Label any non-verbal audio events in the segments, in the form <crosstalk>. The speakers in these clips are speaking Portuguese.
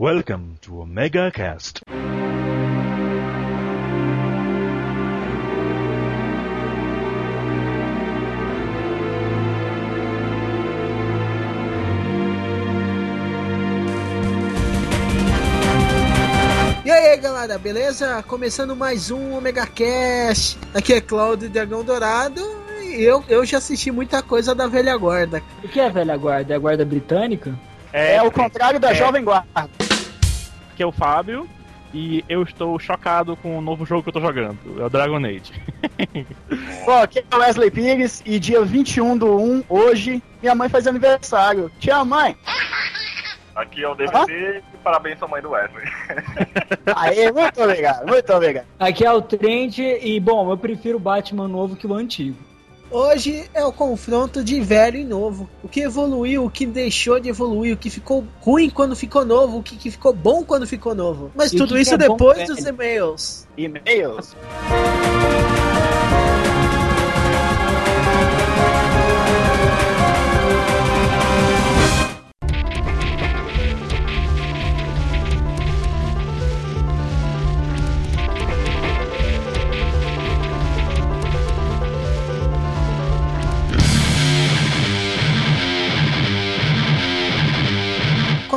Welcome to Omega Cast. E aí galera, beleza? Começando mais um Omega Cast. Aqui é Cláudio Dragão Dourado e eu, eu já assisti muita coisa da velha guarda. O que é a velha guarda? É a guarda britânica? É, o contrário da é. Jovem Guarda. Que é o Fábio. E eu estou chocado com o novo jogo que eu tô jogando, é o Dragon Age. <laughs> Bom, aqui é o Wesley Pires e dia 21 do 1, hoje, minha mãe faz aniversário. Tchau, mãe! Aqui é o DVC e parabéns à mãe do Wesley. <laughs> Aê, muito obrigado, muito obrigado. Aqui é o Trent e, bom, eu prefiro o Batman novo que o antigo. Hoje é o confronto de velho e novo. O que evoluiu, o que deixou de evoluir, o que ficou ruim quando ficou novo, o que, ficou bom quando ficou novo. Mas E tudo isso é bom depois velho? dos e-mails. E-mails.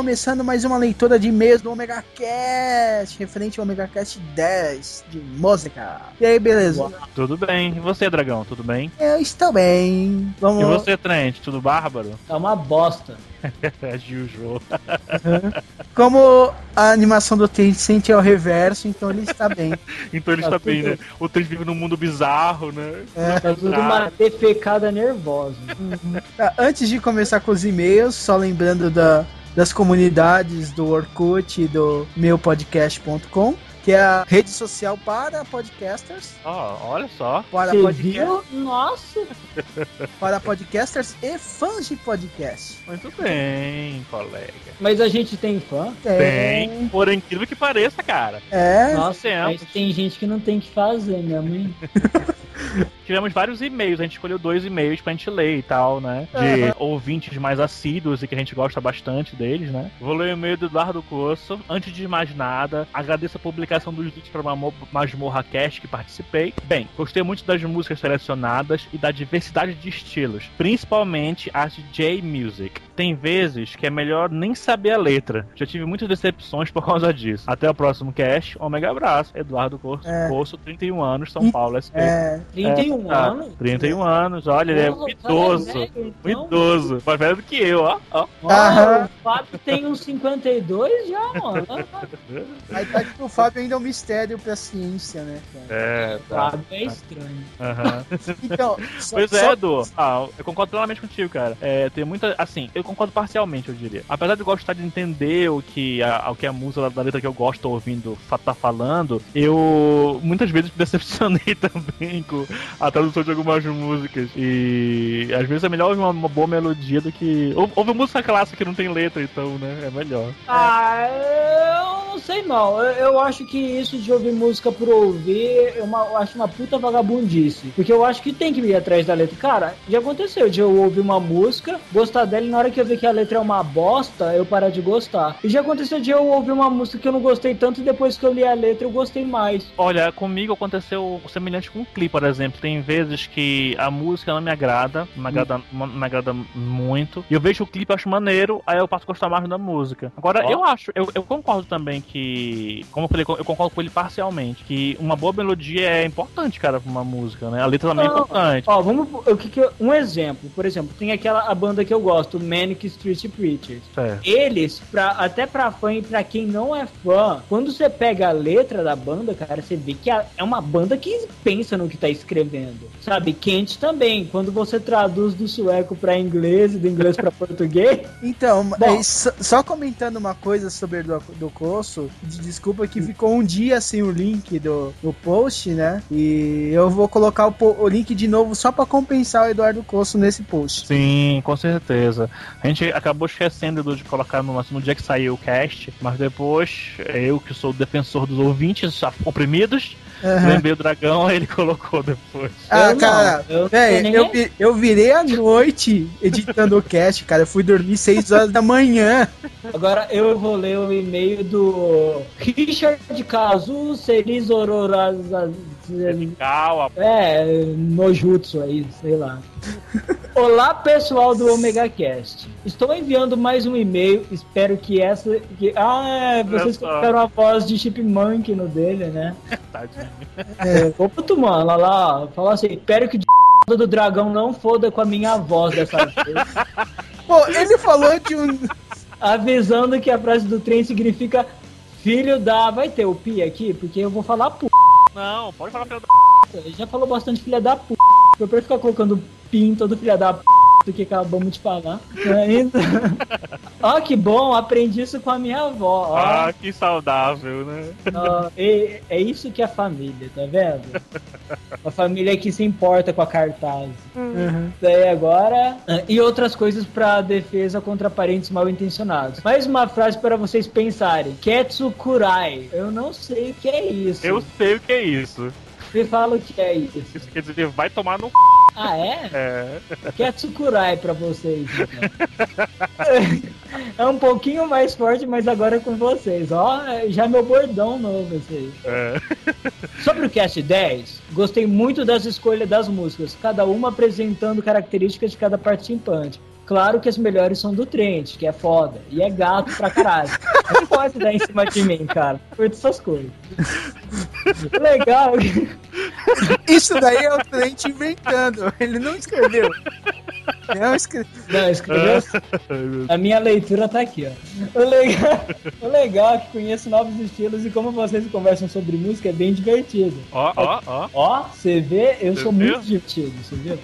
Começando mais uma leitura de e-mails do Omega Cast, referente ao Omega Cast 10 de música. E aí, beleza? tudo bem. E você, Dragão, tudo bem? Eu estou bem. Vamos E você, Trent, tudo bárbaro? Tá uma bosta. <laughs> É Juju. Como a animação do Trent sente ao reverso, então ele está bem. <laughs> Então ele Tá está bem, né? O Trent vive num mundo bizarro, né? Tá tudo uma defecada nervosa. Tá, antes de começar com os e-mails, só lembrando da- das comunidades do Orkut e do meupodcast.com, que é a rede social para podcasters, Ó, olha só. para, Você podca- viu? Nossa! <laughs> para podcasters e fãs de podcast. Muito bem, colega. Mas a gente tem fã? Bem, por incrível que pareça, cara. É, Nossa, temos. mas tem gente que não tem que fazer, minha mãe. <laughs> Tivemos vários e-mails, a gente escolheu dois e-mails pra gente ler e tal, né? De ouvintes mais assíduos e que a gente gosta bastante deles, né? Vou ler o e-mail do Eduardo Corso. Antes de mais nada, agradeço a publicação dos vídeos para Masmorra Cast que participei. Bem, gostei muito das músicas selecionadas e da diversidade de estilos, principalmente as de J-Music. Tem vezes que é melhor nem saber a letra. Já tive muitas decepções por causa disso. Até o próximo cast. Omega abraço. Eduardo Corso, É. Corso 31 anos, São Paulo, SP. é, 31 Ah, anos? 31 anos, olha, ele é um o cara idoso. velho, Um então. idoso. Mais velho do que eu, ó. ó. O Fábio tem uns 52 já, mano. a idade do Fábio ainda é um mistério pra ciência, né? cara? É, Fábio é estranho. Aham. <laughs> Então, <laughs> só- Pois só- é, Edu. Ah, eu concordo plenamente contigo, cara. É, tem muita. Assim, eu concordo parcialmente, eu diria. Apesar de eu gostar de entender o que a, o que a música da, letra que eu gosto ouvindo tá falando, eu muitas vezes me decepcionei <laughs> também com a tradução de algumas músicas. E às vezes é melhor ouvir uma, uma boa melodia do que. ou- Ouve música clássica que não tem letra, então, né? É melhor. Ah, eu não sei não. Eu, eu acho que isso de ouvir música por ouvir, é uma, eu acho uma puta vagabundice. Porque eu acho que tem que ir atrás da letra. Cara, já aconteceu de eu ouvir uma música, gostar dela e na hora que eu ver que a letra é uma bosta, eu parar de gostar. E já aconteceu de eu ouvir uma música que eu não gostei tanto e depois que eu li a letra eu gostei mais. Olha, comigo aconteceu semelhante com o clipe, por exemplo. Tem vezes que a música não me agrada, não me agrada, não me agrada muito. E eu vejo o clipe, acho maneiro, aí eu passo a gostar mais da música. Agora, Ó. eu acho, eu, eu concordo também que, como eu falei, eu concordo com ele parcialmente, que uma boa melodia é importante, cara, pra uma música, né? A letra também é importante. Ó, vamos. O que que eu- um exemplo, por exemplo, tem aquela a banda que eu gosto, Manic Street Preachers. Certo. Eles, pra, até pra fã e pra quem não é fã, quando você pega a letra da banda, cara, você vê que a- é uma banda que pensa no que tá escrevendo. Sabe? Kent também. Quando você traduz do sueco pra inglês e do inglês pra <laughs> português, Então, Bom. é, só, só comentando uma coisa sobre do, do Coço, de- desculpa que ficou um dia sem o link do, do post, né? E eu vou colocar o, o link de novo só pra compensar o Eduardo Coço nesse post. Sim, com certeza. A gente acabou esquecendo de colocar no, no dia que saiu o cast, mas depois eu, que sou o defensor dos ouvintes oprimidos, Aham. Lembrei o dragão, aí ele <laughs> colocou depois. Ah, Eu cara, eu não véi, sei nem eu, eu virei a noite editando o cast, cara. Eu fui dormir 6 horas da manhã. Agora eu vou ler o e-mail do Richard Kazu Seris Ororaza. Calma, É, Nojutsu aí, sei lá. <laughs> Olá, pessoal do Omega Cast. Estou enviando mais um e-mail. Espero que essa. Que... Ah, é, vocês colocaram a voz de Chipmunk no dele, né? <laughs> tadinho. É, puto, mano, olha lá, ó, fala assim: espero que o <laughs> do dragão não foda com a minha voz dessa vez. Pô, ele falou de um. Avisando que a frase do trem significa filho da. Vai ter o pi aqui? Porque eu vou falar p. Não, pode falar pelo Ele já falou bastante filha da p. Eu prefiro ficar colocando pi em todo filha da p do que acabamos de falar. Ainda. <laughs> Ó, que bom, aprendi isso com a minha avó. Ó, Ah, que saudável, né? ó, é, é isso que é família, tá vendo? Uma família que se importa com a cartaz. Daí agora. ah, E outras coisas pra defesa contra parentes mal intencionados. Mais uma frase para vocês pensarem: Ketsukurai. Eu não sei o que é isso. Eu sei o que é isso. Me fala o que é isso. Isso quer dizer, vai tomar no c. Ah, é? É. Ketsukurai pra vocês. então. <laughs> É um pouquinho mais forte, mas agora é com vocês. Ó, já é meu bordão novo esse aí. é. Sobre o Cast 10, gostei muito das escolhas das músicas, cada uma apresentando características de cada participante. Claro que as melhores são do Trent, que é foda, e é gato pra caralho. Não pode dar em cima de mim, cara. Curto essas coisas. Legal. Isso daí é o Trent inventando. Ele não escreveu. Não escreveu. Não, escreveu. A minha leitura tá aqui, ó. O legal, o legal é que conheço novos estilos e como vocês conversam sobre música é bem divertido. Ó, ó, ó. Ó, você vê, eu Você sou viu? muito divertido, você viu?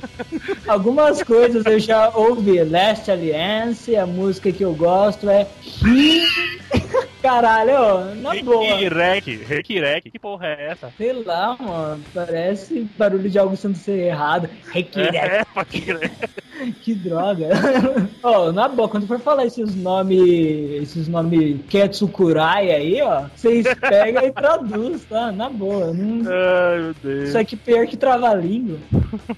Algumas coisas eu já ouvi. Last Alliance, a música que eu gosto é. <laughs> Caralho, na boa. Requirec, Requirec, que porra é essa? Sei lá, mano, parece barulho de algo sendo ser errado. Require, É, Requirec. <laughs> que droga. <laughs> Ó, na boa, quando for falar esses nomes, esses nomes Ketsukurai aí, ó, vocês pegam e <laughs> traduz, tá? Na boa, não... Ai, meu Deus. Isso aqui pior que trava-língua.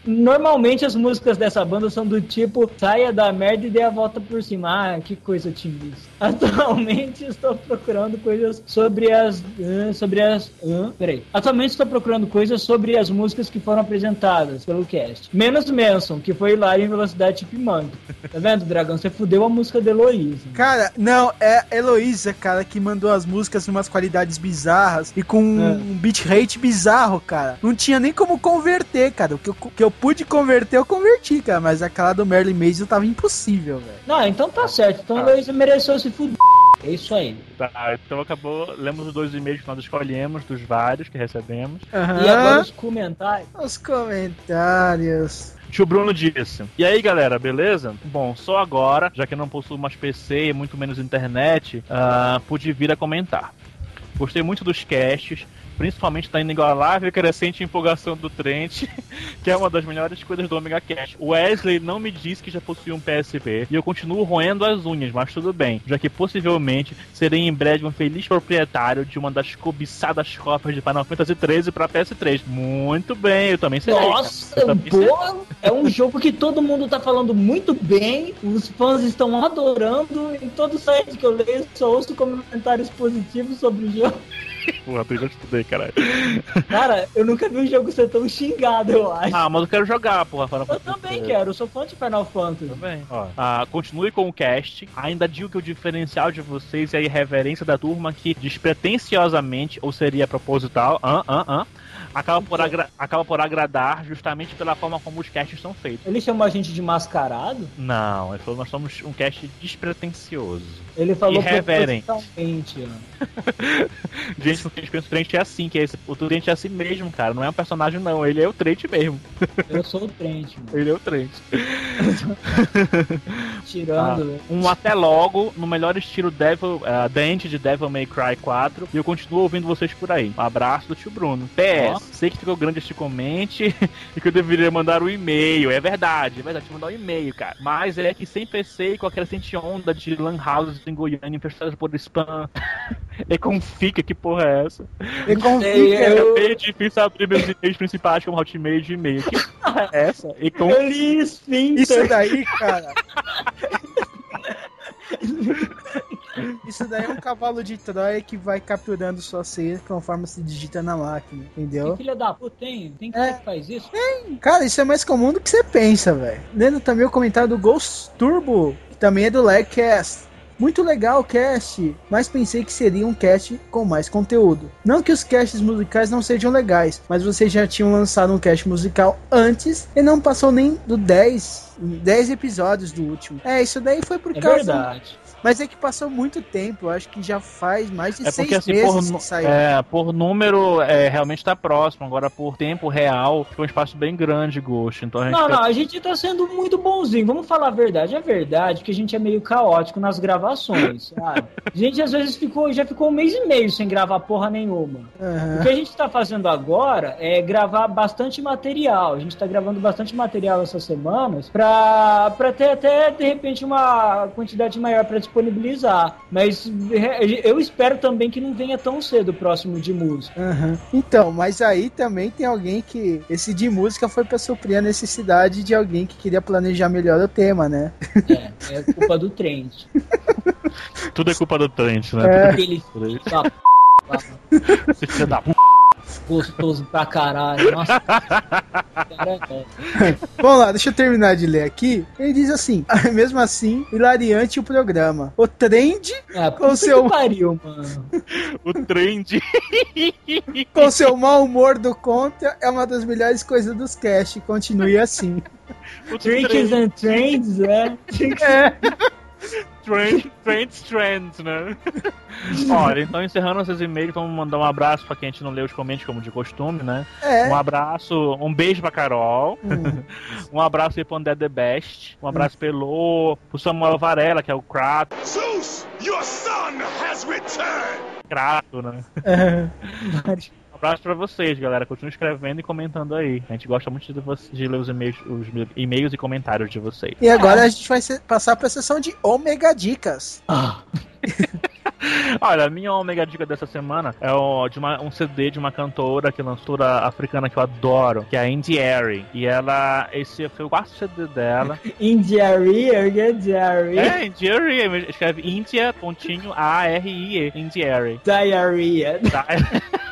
Normalmente as músicas dessa banda são do tipo saia da merda e dê a volta por cima. Ah, que coisa otimista. Atualmente <laughs> estou procurando coisas sobre as. ah, sobre as. ah, peraí. Atualmente estou procurando coisas sobre as músicas que foram apresentadas pelo cast. Menos Manson, que foi hilário em velocidade chipmunk. Tá vendo, Dragão? Você fudeu a música da Heloísa. Cara, não, é a Heloísa, cara, que mandou as músicas em umas qualidades bizarras e com É. um bitrate bizarro, cara. Não tinha nem como converter, cara. O que eu, que eu pude converter, eu converti, cara. Mas aquela do Merlin Mason tava impossível, velho. Não, então tá certo. Então a Heloísa mereceu se fuder. É isso aí. Tá, então acabou. Lemos os dois e-mails que nós escolhemos, dos vários que recebemos. E agora os comentários. Os comentários. Tio Bruno disse. E aí, galera, beleza? Bom, só agora, já que não possuo mais PC e muito menos internet, ah, pude vir a comentar. Gostei muito dos casts, principalmente da inigualável e crescente empolgação do Trent, <laughs> que é uma das melhores coisas do Omega Cast. O Wesley não me disse que já possui um PSP e eu continuo roendo as unhas, mas tudo bem, já que possivelmente serei em breve um feliz proprietário de uma das cobiçadas cópias de Final Fantasy XIII para PS3. Muito bem, eu também serei. Nossa, Eu também serei. pô, é um jogo que todo mundo tá falando muito bem, os fãs estão adorando, em todo site que eu leio só ouço comentários positivos sobre o jogo. Porra, tu já estudei, caralho. Cara, eu nunca vi um jogo ser tão xingado, eu acho. Ah, mas eu quero jogar, porra. Final Eu Fantasy também quero, eu sou fã de Final Fantasy. Também. Ó, ah, continue com o cast. Ainda digo que o diferencial de vocês é a irreverência da turma que despretensiosamente, ou seria proposital, ah, ah, ah, acaba, por agra- acaba por agradar justamente pela forma como os casts são feitos. Ele chamou a gente de mascarado? Não, ele falou nós somos um cast despretensioso. Ele falou Irreverente. propositalmente, ó. <laughs> Gente, o gente pensa o Trent é assim, que é esse, o Trent é assim mesmo, cara. Não é um personagem, não. Ele é o Trent mesmo. Eu sou o Trent, mano. Ele é o Trent. <laughs> Tirando. Um até logo, no melhor estilo Devil, uh, Dente de Devil May Cry 4. E eu continuo ouvindo vocês por aí. Um abraço do tio Bruno. PS, Ó. sei que ficou grande este comente <laughs> e que eu deveria mandar um e-mail. É verdade, é verdade, mandar um e-mail, cara. Mas é que sem PC e com a crescente onda de Lan House em Goiânia infestadas por spam, <laughs> Econ fica, que porra é essa? Fica. eu- É meio difícil abrir meus e-mails principais como Hotmail e Gmail. Que porra é essa? Econ Eu li. Isso daí, cara. <laughs> Isso daí é um cavalo de Troia que vai capturando sua senha conforme se digita na máquina, Que entendeu? filha da puta tem? Tem que É. que faz isso? Cara, isso é mais comum do que você pensa, velho. Lendo também o comentário do Ghost Turbo, que também é do Legcast. Muito legal o cast, mas pensei que seria um cast com mais conteúdo. Não que os casts musicais não sejam legais, mas vocês já tinham lançado um cast musical antes e não passou nem do 10, 10 episódios do último. É, isso daí foi por É causa. verdade. Mas é que passou muito tempo, acho que já faz mais de É seis porque assim, meses por, que saiu. é, por número, é, realmente tá próximo. Agora, por tempo real, ficou um espaço bem grande, Ghost. Então a gente Não, quer- não, a gente tá sendo muito bonzinho. Vamos falar a verdade. É verdade que a gente é meio caótico nas gravações, <laughs> sabe? A gente às vezes ficou, já ficou um mês e meio sem gravar porra nenhuma. O Aham. que a gente tá fazendo agora é gravar bastante material. A gente tá gravando bastante material essas semanas pra, pra ter até, de repente, uma quantidade maior pra disponibilizar. Mas eu espero também que não venha tão cedo o próximo de música. Aham. Então, mas aí também tem alguém que. Esse de música foi pra suprir a necessidade de alguém que queria planejar melhor o tema, né? É, é culpa do Trent. <laughs> Tudo é culpa do Trent, né? É. Tudo é- Esse filho da p... gostoso pra caralho. Nossa. Cara, é- Vamos lá, deixa eu terminar de ler aqui. Ele diz assim: <laughs> mesmo assim, hilariante o programa. O trend Ah, Com seu- que pariu, mano. O Trend. <laughs> com seu mau humor do contra é uma das melhores coisas dos cast. Continue assim. Tricks and Trends, né? É. Trend, Trend, Trend, né? <laughs> Olha, então encerrando esses e-mails, vamos mandar um abraço pra quem a gente não leu os comentários como de costume, né? É. Um abraço, um beijo pra Carol, Hum. <laughs> um abraço aí pro André The Best, um abraço pelo pro Samuel Varela, que é o Crato, Zeus, your son has returned! Crato, né? É. Um abraço pra vocês, galera. Continue escrevendo e comentando aí. A gente gosta muito de, de ler os e-mails, os e-mails e comentários de vocês. E agora a gente vai passar pra sessão de Omega Dicas. Ah, <laughs> Olha, a minha ômega dica dessa semana é o- de uma- um CD de uma cantora, que lançou a africana que eu adoro, que é a Indie Airy. E ela, esse foi o quarto CD dela. <laughs> Indiaria, Indiaria, é, Indie Airy, escreve India, pontinho, A-R-I-E, Indie Airy. Diarrhea. Tá? <laughs>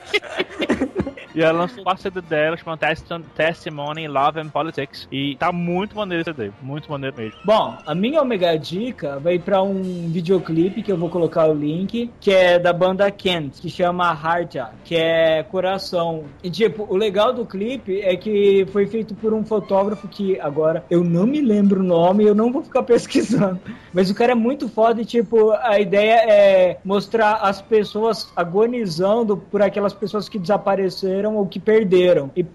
E ela lançou o CD dela, chama Testi- Testimony, Love and Politics. E tá muito maneiro esse CD, muito maneiro mesmo. Bom, a minha Omega Dica vai pra um videoclipe que eu vou colocar o link, que é da banda Kent, que chama Heart, que é coração. E tipo, o legal do clipe é que foi feito por um fotógrafo que agora eu não me lembro o nome, eu não vou ficar <laughs> pesquisando. Mas o cara é muito foda e tipo, a ideia é mostrar as pessoas agonizando por aquelas pessoas que desapareceram ou que perderam. E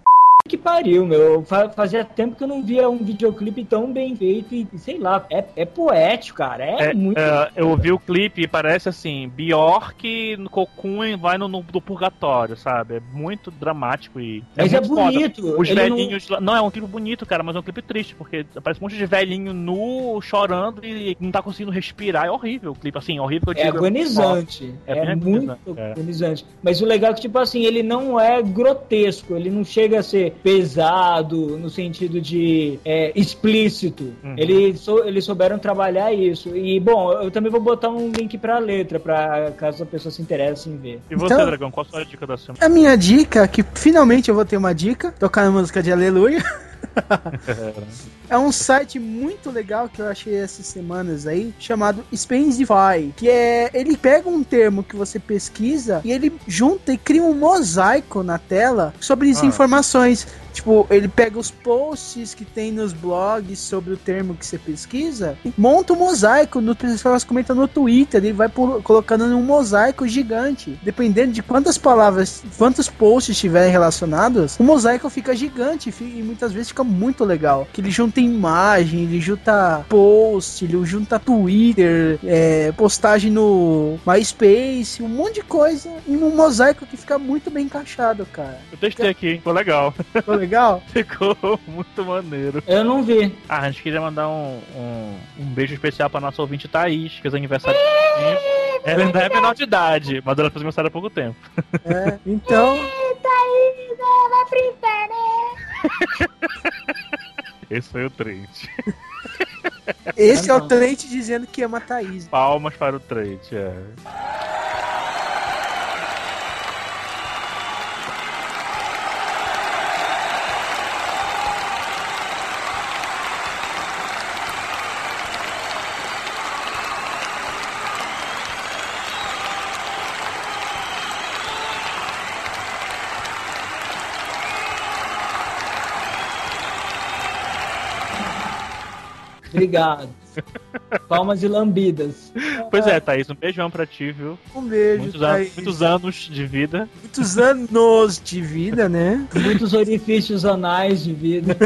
que pariu, meu. Fa- Fazia tempo que eu não via um videoclipe tão bem feito e, sei lá, é, é poético, cara. É, É, muito. é, eu ouvi o clipe e parece assim, Bjork no Cocoon vai no, no, do purgatório, sabe? É muito dramático e. Mas é foda. bonito. Os Ele não- velhinhos. lá- Não... é um clipe bonito, cara, mas é um clipe triste, porque aparece um monte de velhinho nu, chorando e não tá conseguindo respirar. É horrível o clipe, assim, horrível que eu É digo. agonizante. É É, bem muito agonizante, é. agonizante. Mas o legal é que, tipo assim, ele não é grotesco, ele não chega a ser pesado no sentido de é, explícito. Uhum. Ele sou- eles souberam trabalhar isso. E, bom, eu também vou botar um link pra letra, pra caso a pessoa se interesse em ver. E você, Então- Dragão, qual a sua dica da semana? A minha dica, que finalmente eu vou ter uma dica, tocar a música de Aleluia. <laughs> É um site muito legal que eu achei essas semanas aí, chamado Spacify, que é ele pega um termo que você pesquisa e ele junta e cria um mosaico na tela sobre as Ah. informações. Tipo, ele pega os posts que tem nos blogs sobre o termo que você pesquisa, e monta um mosaico, no pessoas comentam no Twitter, ele vai colocando num mosaico gigante. Dependendo de quantas palavras, quantos posts estiverem relacionados, o mosaico fica gigante e muitas vezes fica muito legal. Que ele junta imagem, ele junta post, ele junta Twitter, é, postagem no MySpace, um monte de coisa em um mosaico que fica muito bem encaixado, cara. Eu testei aqui, ficou legal. Ficou legal? <laughs> Ficou muito maneiro. Eu não vi. Ah, a gente queria mandar um, um, um beijo especial pra nossa ouvinte Thaís, que fez aniversário. Ela ainda é menor de idade, mas ela fez aniversário há pouco tempo. É, então. <laughs> Esse foi o Trent. Esse é o Trent dizendo que ama a Thaís. Palmas para o Trent, é. Obrigado. <laughs> Palmas e lambidas. Pois é, Thaís, um beijão pra ti, viu? Um beijo, Muitos, anos, muitos anos de vida. Muitos anos de vida, né? <laughs> Muitos orifícios anais de vida.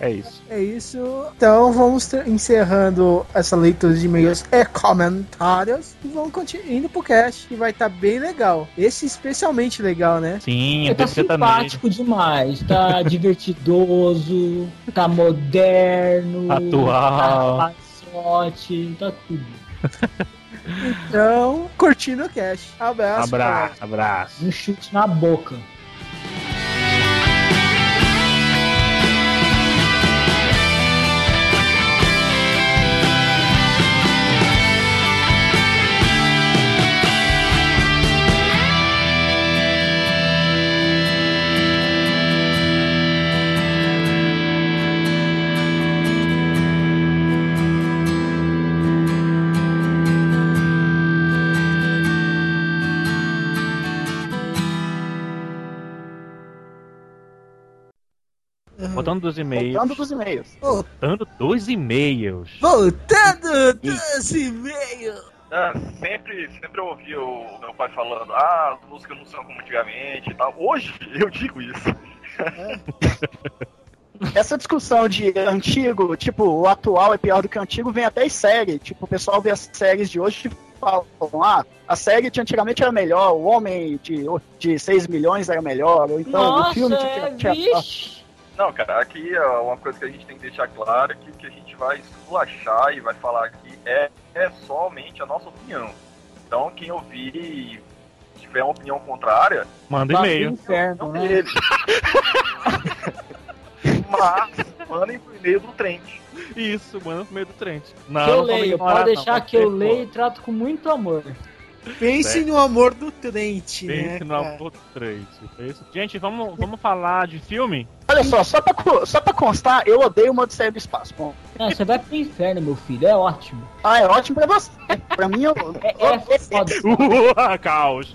É isso. É isso. Então vamos encerrando essa leitura de e-mails e comentários. E vamos continuar indo pro cast, que vai estar bem legal. Esse especialmente legal, né? Sim, Tá é sertanejo. simpático demais, tá <laughs> divertidoso, tá moderno, Atual. tá passote, tá tudo. <laughs> Então, curtindo o cast. Abraço. Abraço, abraço. Um chute na boca. Botando dos e-mails. Voltando dos e-mails. Botando dois e-mails. Voltando dos e-mails. Ah, sempre, sempre eu ouvi o meu pai falando, ah, as músicas não são como antigamente e tal. Hoje eu digo isso. Essa discussão de antigo, tipo, o atual é pior do que o antigo, vem até em série. Tipo, o pessoal vê as séries de hoje e falam, ah, a série de antigamente era melhor, o homem de, de 6 milhões era melhor, ou então o Nossa, filme de é, tinha- vixe. Não, cara, aqui é uma coisa que a gente tem que deixar claro é que o que a gente vai esculachar e vai falar aqui é, é somente a nossa opinião. Então, quem ouvir e tiver uma opinião contrária, Manda pro e-mail. inferno, não né? dele. <laughs> Mas, mandem pro e-mail do Trent. Isso, manda no meio do Trent. Não, Que eu não leio, pode não, deixar pode que eu leio e trato com muito amor. Pense Certo. no amor do Trent, né? Pense no cara? amor do Trent. É. Gente, vamos, vamos falar de filme? Olha só, só pra, só pra constar, eu odeio o Odisseia do Espaço. Bom, Não, você vai pro inferno, meu filho, é ótimo. ah, é ótimo pra você. Pra mim, eu, <laughs> É, é foda. <laughs> Uh, caos.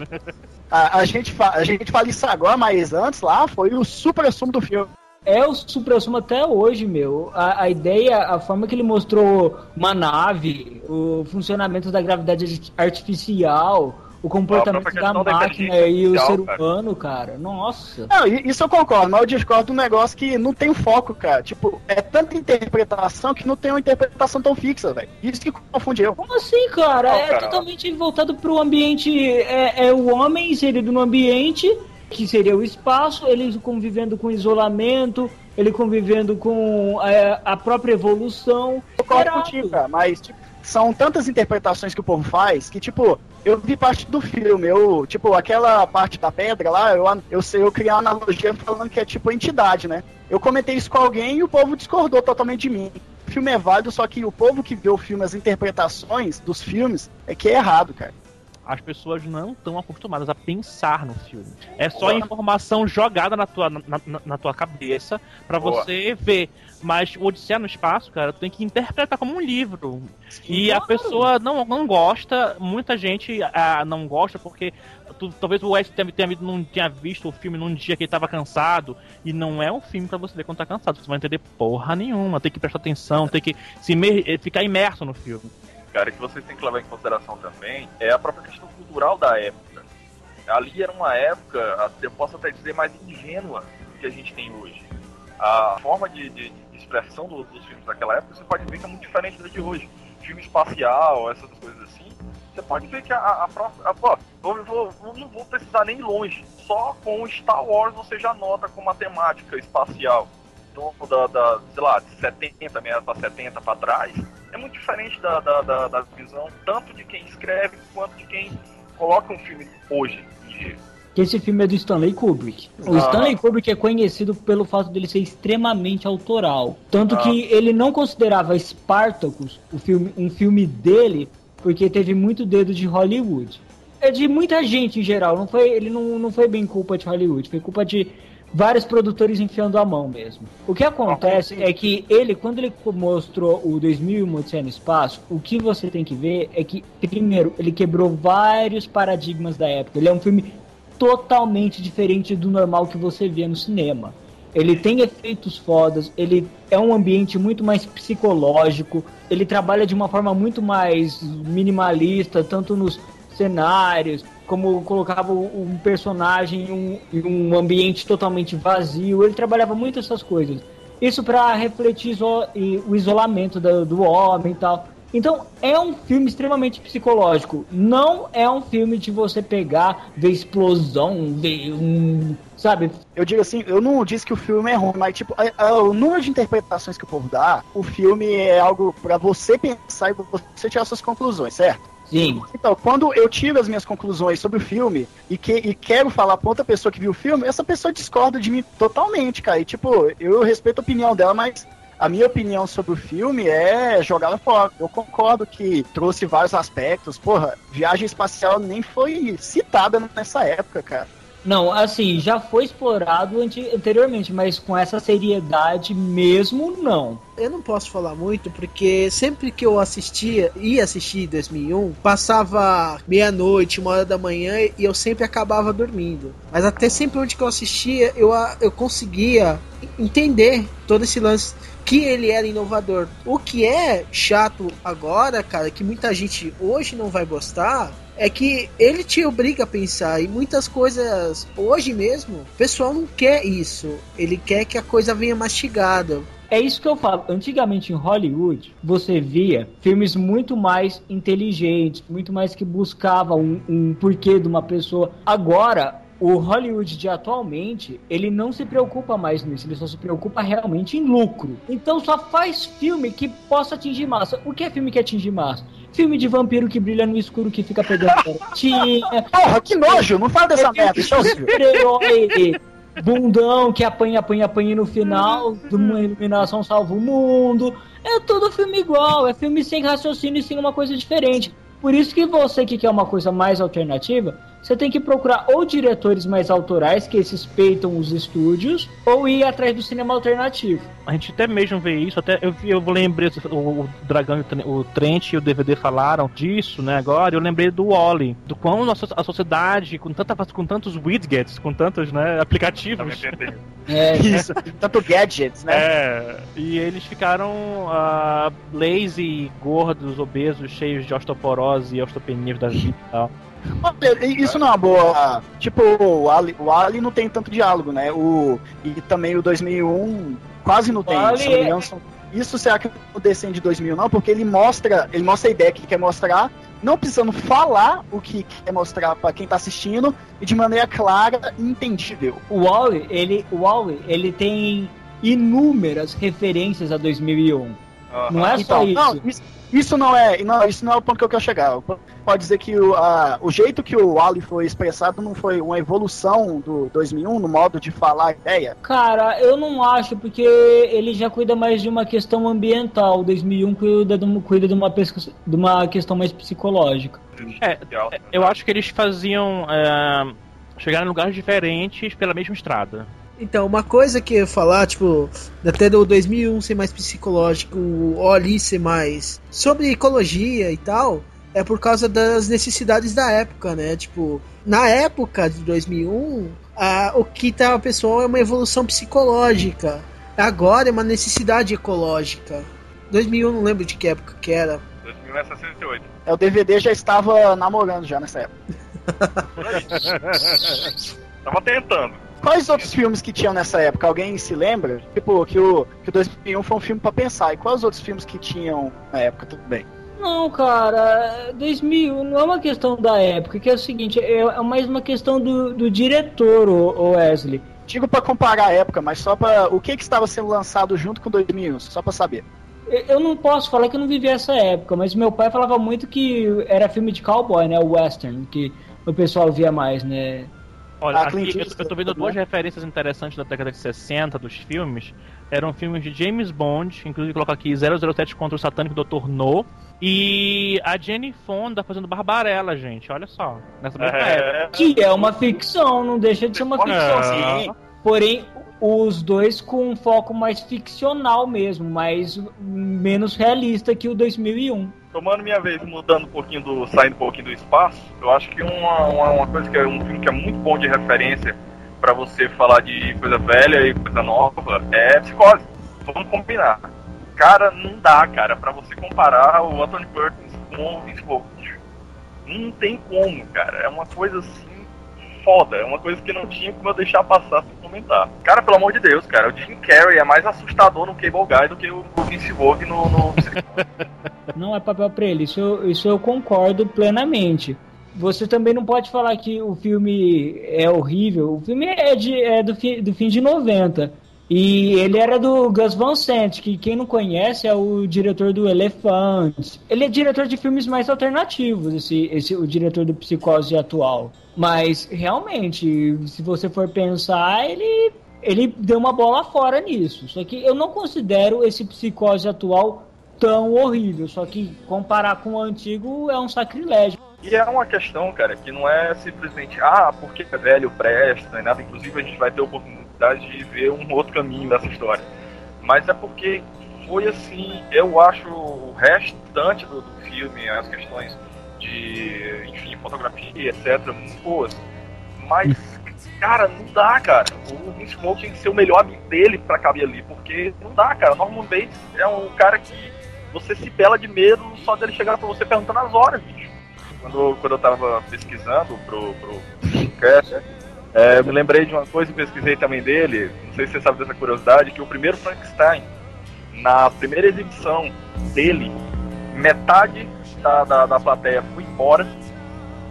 a, a gente fa- a gente fala isso agora, mas antes lá foi o super assumo do filme. É o supra-sumo até hoje, meu. A, a ideia, a forma que ele mostrou uma nave, o funcionamento da gravidade artificial, o comportamento da da máquina inteligência e o ser cara. humano, cara. Nossa. Não, isso eu concordo, mas eu discordo do negócio que não tem foco, cara. Tipo, é tanta interpretação que não tem uma interpretação tão fixa, velho. Isso que confunde eu. Como assim, cara? Não, é cara. totalmente voltado pro ambiente. É, é o homem inserido no ambiente, que seria o espaço, ele convivendo com isolamento, ele convivendo com é, a própria evolução. Eu concordo contigo, cara, mas tipo, são tantas interpretações que o povo faz que, tipo, eu vi parte do filme, eu, tipo, aquela parte da pedra lá, eu, eu sei, eu criei uma analogia falando que é tipo entidade, né? Eu comentei isso com alguém e o povo discordou totalmente de mim. O filme é válido, só que o povo que vê o filme, as interpretações dos filmes, é que é errado, cara. As pessoas não estão acostumadas a pensar no filme. É só informação jogada na tua, na, na- na tua cabeça pra Boa. você ver. Mas o Odisseia no Espaço, cara, tu tem que interpretar como um livro. E a Claro. pessoa não, não gosta, muita gente ah, não gosta porque tu- talvez o Wes tenha, tenha- não tenha visto o filme num dia que ele tava cansado. E não é um filme pra você ver quando tá cansado. Você vai entender porra nenhuma, tem que prestar atenção, tem que se imer- eh, ficar imerso no filme. Cara, que vocês têm que levar em consideração também é a própria questão cultural da época. Ali era uma época, eu posso até dizer, mais ingênua que a gente tem hoje. A forma de, de- de expressão do- dos filmes daquela época, você pode ver que é muito diferente da de hoje. Filme espacial, essas coisas assim, você pode ver que a, a própria. a- pô, vou- vou- vou- não vou precisar nem longe. Só com Star Wars você já nota como a temática espacial. Então, da, da, sei lá, de 70, meia pra 70 para trás, é muito diferente da, da, da, da visão, tanto de quem escreve quanto de quem coloca um filme hoje em dia. Que esse filme é do Stanley Kubrick. O Ah. Stanley Kubrick é conhecido pelo fato dele ser extremamente autoral. Tanto Ah. que ele não considerava Spartacus o filme, um filme dele, porque teve muito dedo de Hollywood. É de muita gente em geral, não foi, ele não, não foi bem culpa de Hollywood, foi culpa de vários produtores enfiando a mão mesmo. O que acontece é que ele, quando ele mostrou o 2001 Odisseia no Espaço, o que você tem que ver é que, primeiro, ele quebrou vários paradigmas da época. Ele é um filme totalmente diferente do normal que você vê no cinema. Ele tem efeitos fodas, ele é um ambiente muito mais psicológico, ele trabalha de uma forma muito mais minimalista, tanto nos cenários, como colocava um personagem em um, em um ambiente totalmente vazio. Ele trabalhava muito essas coisas. Isso para refletir o isolamento do, do homem e tal. Então é um filme extremamente psicológico. Não é um filme de você pegar, ver explosão, ver um. Sabe? Eu digo assim, eu não disse que o filme é ruim, mas tipo, a- a- o número de interpretações que o povo dá, o filme é algo pra você pensar e você tirar suas conclusões, certo? Sim. Então, quando eu tiro as minhas conclusões sobre o filme e, que, e quero falar pra outra pessoa que viu o filme, essa pessoa discorda de mim totalmente, cara. E, tipo, eu respeito a opinião dela, mas a minha opinião sobre o filme é jogá-la fora. Eu concordo que trouxe vários aspectos. Porra, viagem espacial nem foi citada nessa época, cara. Não, assim, já foi explorado ante- anteriormente, mas com essa seriedade mesmo, não. Eu não posso falar muito porque sempre que eu assistia, ia assistir em 2001, passava meia-noite, uma hora da manhã e eu sempre acabava dormindo. Mas até sempre onde que eu assistia, eu, eu conseguia entender todo esse lance que ele era inovador. O que é chato agora, cara, que muita gente hoje não vai gostar, é que ele te obriga a pensar e muitas coisas hoje mesmo, o pessoal não quer isso. Ele quer que a coisa venha mastigada. É isso que eu falo. Antigamente em Hollywood, você via filmes muito mais inteligentes, muito mais que buscavam um, um porquê de uma pessoa. Agora, o Hollywood de atualmente, ele não se preocupa mais nisso, ele só se preocupa realmente em lucro. Então só faz filme que possa atingir massa. O que é filme que atinge massa? Filme de vampiro que brilha no escuro que fica pegando <laughs> garotinha, Porra, que nojo! Não fala dessa é filme merda, de então, super-herói bundão que apanha, apanha, apanha no final de uma iluminação salva o mundo. É tudo filme igual, é filme sem raciocínio e sem uma coisa diferente. Por isso que você que quer uma coisa mais alternativa, você tem que procurar ou diretores mais autorais que respeitam os estúdios, ou ir atrás do cinema alternativo. A gente até mesmo vê isso, até eu, eu lembrei, o, o Dragão e o Tren- o Trent e o DVD falaram disso, né, agora, eu lembrei do Wally, do quão a, so- a sociedade, com, tanta, com tantos widgets, com tantos, né, aplicativos, <laughs> É, <laughs> Isso, tanto gadgets, né? é, e eles ficaram ah, lazy, gordos, obesos, cheios de osteoporose e osteopenias da vida e tal. Olha, isso não é uma boa. Tipo, o Ali, o Ali não tem tanto diálogo, né? O, e também o 2001 quase não tem. Ali se eu não me é- engano, são- Isso será que o descende de 2000 não? Porque ele mostra, ele mostra a ideia que quer mostrar, não precisando falar o que quer mostrar pra quem tá assistindo e de maneira clara e entendível. o Wally, ele, o Wally, ele tem inúmeras referências a 2001. Não é só Então, isso. não, isso, isso não é, não, isso não é o ponto que eu quero chegar. Pode dizer que o, a- o jeito que o Ali foi expressado não foi uma evolução do 2001 no modo de falar a ideia. Cara, eu não acho, porque ele já cuida mais de uma questão ambiental. 2001 cuida de uma, cuida de uma, pesquisa- de uma questão mais psicológica. É, Eu acho que eles faziam. É, chegar em lugares diferentes pela mesma estrada. Então, uma coisa que eu ia falar, tipo, até do 2001 ser mais psicológico, o Oli ser mais sobre ecologia e tal, é por causa das necessidades da época, né? Tipo, na época de 2001, a, o que tá pessoal é uma evolução psicológica. Agora é uma necessidade ecológica. 2001 não lembro de que época que era. 2000 é 68. É, o DVD já estava namorando já nessa época. Tava tentando. Quais outros filmes que tinham nessa época? Alguém se lembra? Tipo, que o, que o 2001 foi um filme pra pensar. E quais outros filmes que tinham na época também? Não, cara, 2000 não é uma questão da época, que é o seguinte, é é mais uma questão do, do diretor, o, Wesley. Digo pra comparar a época, mas só pra. O que que estava sendo lançado junto com 2001? Só pra saber. Eu- Eu não posso falar que eu não vivi essa época, mas meu pai falava muito que era filme de cowboy, né? O western, que o pessoal via mais, né? Olha, aqui, eu, eu tô vendo né? duas referências interessantes da década de 60 dos filmes. Eram filmes de James Bond, inclusive coloco aqui 007 contra o satânico Dr. No. E a Jenny Fonda fazendo Barbarella, gente. Olha só. Nessa mesma época. É, Que é uma ficção, não deixa de ser uma ficção. É. Sim. Porém, os dois com um foco mais ficcional mesmo, mais menos realista que o 2001. Tomando minha vez, mudando um pouquinho do. saindo um pouquinho do espaço, eu acho que uma, uma, uma coisa que é um filme que é muito bom de referência pra você falar de coisa velha e coisa nova é psicose. Vamos combinar. Cara, não dá, cara, pra você comparar o Anthony Perkins com o Vince. Não tem como, cara. É uma coisa assim foda. É uma coisa que não tinha como eu deixar passar sem comentar. Cara, pelo amor de Deus, cara, o Jim Carrey é mais assustador no Cable Guy do que o Vince Vaughn no, no <laughs> Não é papel pra ele, isso, eu- isso eu concordo plenamente. Você também não pode falar que o filme é horrível. O filme é, de, é do, fi- do fim de 90. E ele era do Gus Van Sant, que quem não conhece é o diretor do Elefante. Ele é diretor de filmes mais alternativos, esse, esse o diretor do Psicose atual. Mas realmente, se você for pensar, ele ele deu uma bola fora nisso. Só que eu não considero esse Psicose atual tão horrível. Só que comparar com o antigo é um sacrilégio. E é uma questão, cara, que não é simplesmente, ah, porque é velho, presta, nem nada. Inclusive, a gente vai ter a oportunidade de ver um outro caminho dessa história. Mas é porque foi assim, eu acho o restante do, do filme, as questões de, enfim, fotografia, etc., muito boas. Mas, cara, não dá, cara. O Vaughn tinha que ser o melhor amigo dele pra caber ali, porque não dá, cara. Norman Bates é um cara que você se pela de medo só dele chegar pra você perguntando as horas, bicho quando, quando eu tava pesquisando pro, pro cast, é, eu me lembrei de uma coisa e pesquisei também dele, não sei se você sabe dessa curiosidade, que o primeiro Frankenstein, na primeira exibição dele, metade da, da, da plateia foi embora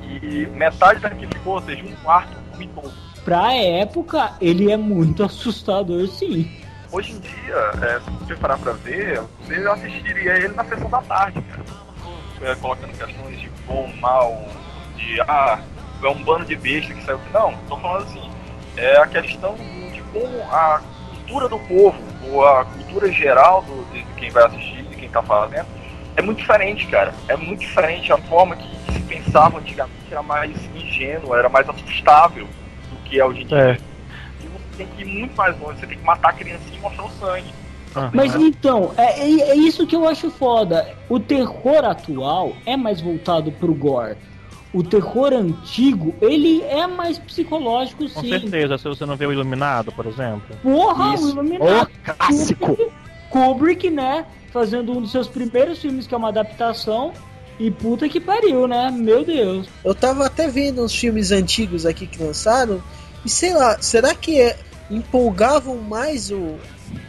e metade da que ficou, ou seja, um quarto vomitou. Pra época, ele é muito assustador, sim. Hoje em dia, é, se você parar pra ver, você assistiria ele na sessão da tarde, cara. É, colocando questões de bom, mal, de ah, é um bando de besta que saiu. Não, tô falando assim, é a questão de como a cultura do povo, ou a cultura geral do, de quem vai assistir, de quem tá fazendo, é muito diferente, cara. É muito diferente. A forma que se pensava antigamente era mais ingênua, era mais assustável do que é hoje em dia. É. E você tem que ir muito mais longe, você tem que matar a criancinha e mostrar o sangue. Mas então, é, é, é isso que eu acho foda. O terror atual é mais voltado pro gore. O terror antigo, ele é mais psicológico, Com sim. certeza, se você não vê o Iluminado, por exemplo. Porra, Isso. o Iluminado. Ô, clássico! Kubrick, né? Fazendo um dos seus primeiros filmes, que é uma adaptação. E puta que pariu, né? Meu Deus. Eu tava até vendo uns filmes antigos aqui que lançaram. E sei lá, será que é, empolgavam mais o,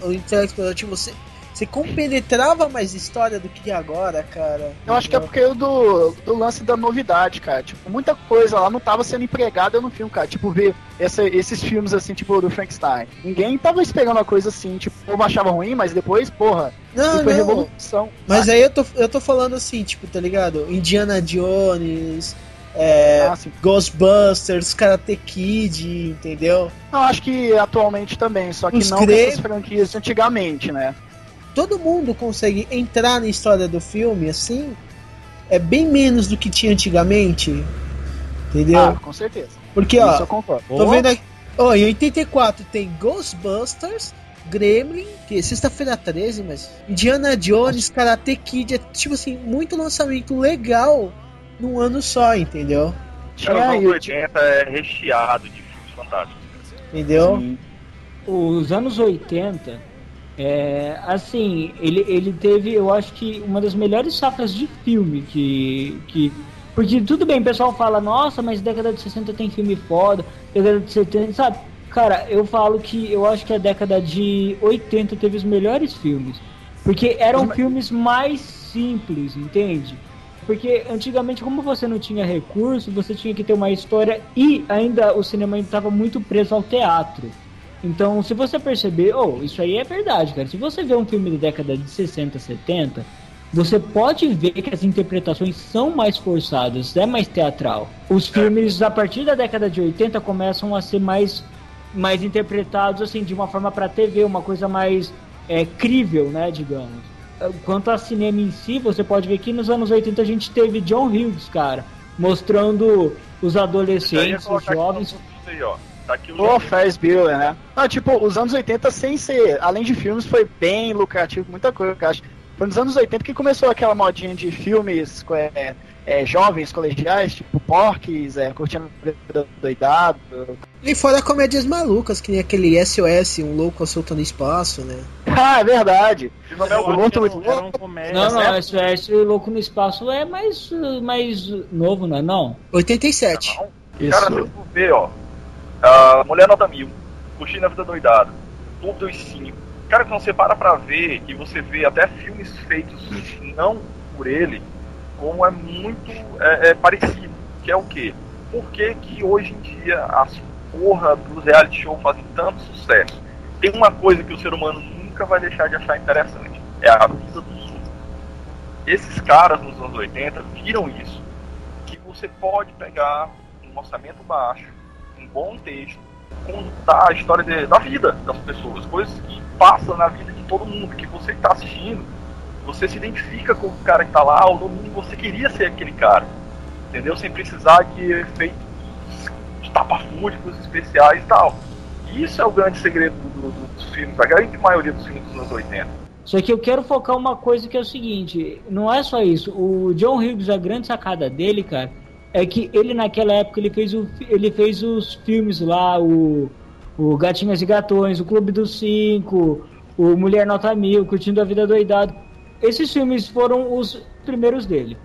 o telespectador? Você, você compenetrava mais história do que agora, cara? Eu acho que é porque do, do lance da novidade, cara. Tipo, muita coisa lá não tava sendo empregada no filme, cara. Tipo, ver essa- esses filmes assim, tipo, do Frankenstein. Ninguém tava esperando uma coisa assim, tipo, o povo achava ruim, mas depois, porra, Não, não. revolução. Mas aí eu tô, eu tô falando assim, tipo, tá ligado? Indiana Jones, é, Ah. Ghostbusters, Karate Kid, entendeu? Não, acho que atualmente também, só que Os não cre- dessas franquias de antigamente, né? Todo mundo consegue entrar na história do filme assim. É bem menos do que tinha antigamente. Entendeu? Ah, com certeza. Porque, Isso ó, eu concordo. Tô vendo aqui. Ó, em 84 tem Ghostbusters, Gremlin, que é sexta-feira 13, mas. Indiana Jones, Karate Kid, é tipo assim, muito lançamento legal num ano só, entendeu? Cara, os Tinha anos aí, 80 é recheado de filmes fantásticos. Entendeu? Sim. Os anos 80, é, assim, ele, ele teve, eu acho que uma das melhores safras de filme que, que. Porque tudo bem, o pessoal fala, nossa, mas década de 60 tem filme foda, década de 70, sabe? Cara, eu falo que eu acho que a década de 80 teve os melhores filmes. Porque eram filmes mais simples, entende? Porque antigamente, como você não tinha recurso, você tinha que ter uma história e ainda o cinema estava muito preso ao teatro. Então, se você perceber, oh, isso aí é verdade, cara. Se você vê um filme da década de 60, 70, você pode ver que as interpretações são mais forçadas, é mais teatral. Os filmes a partir da década de 80 começam a ser mais, mais interpretados assim de uma forma para TV, uma coisa mais é, crível, né, digamos. Quanto a cinema em si, você pode ver que nos anos 80 a gente teve John Hughes, cara, mostrando os adolescentes, os jovens. Aí, ó. Tá aqui o. Ferris Bueller, né? Não, tipo, os anos 80 sem ser, além de filmes, foi bem lucrativo, muita coisa, eu acho. Foi nos anos 80 que começou aquela modinha de filmes é, é, jovens, colegiais, tipo Porques, é, Curtindo Doidado. E fora comédias malucas, que nem aquele SOS, um louco soltando espaço, né? <laughs> Ah, é verdade. O eram comédias, Não, não, né? SOS Louco no Espaço é mais, mais novo, não é não? 87. Cara, se tu ver, ó. A Mulher Nota Mil, Curtindo a Vida Doidada, Clube dos Cinco. Cara, quando você para pra ver e você vê até filmes feitos não por ele, como é muito é, é parecido. Que é o quê? Por que, que hoje em dia as porra dos reality show fazem tanto sucesso? Tem uma coisa que o ser humano nunca vai deixar de achar interessante. É a vida dos outros. Esses caras nos anos 80 viram isso. Que você pode pegar um orçamento baixo, um bom texto, contar a história de- da vida das pessoas, coisas que passam na vida de todo mundo, que você está assistindo, você se identifica com o cara que está lá, ou no mínimo você queria ser aquele cara, entendeu? Sem precisar de efeitos tapafúricos especiais e tal. Isso é o grande segredo do- do- dos filmes, da grande maioria dos filmes dos anos 80. Só que eu quero focar uma coisa que é o seguinte, não é só isso. O John Hughes, a grande sacada dele, cara, é que ele naquela época ele fez, o, ele fez os filmes lá, o, o Gatinhas e Gatões, o Clube dos Cinco, o Mulher Nota Mil, Curtindo a Vida Doidado. Esses filmes foram os primeiros dele.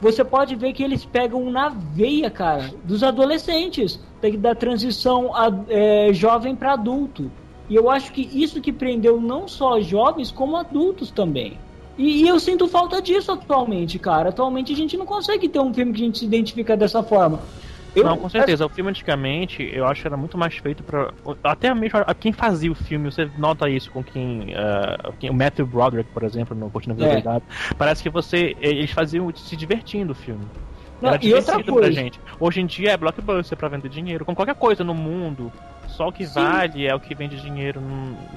Você pode ver que eles pegam na veia, cara, dos adolescentes, da, da transição a- é, jovem para adulto. E eu acho que isso que prendeu não só jovens, como adultos também. E, e eu sinto falta disso atualmente, cara. Atualmente a gente não consegue ter um filme que a gente se identifica dessa forma. Eu- Não, com certeza. O filme antigamente, eu acho que era muito mais feito pra. Até mesmo a- quem fazia o filme, você nota isso com quem. ah, quem- o Matthew Broderick, por exemplo, no Curtindo a Vida É. Doidada. Parece que você. Eles faziam se divertindo o filme. Não, Era e outra divertido pra coisa, gente. Hoje em dia é blockbuster pra vender dinheiro. Com qualquer coisa no mundo, só o que Sim. vale é o que vende dinheiro.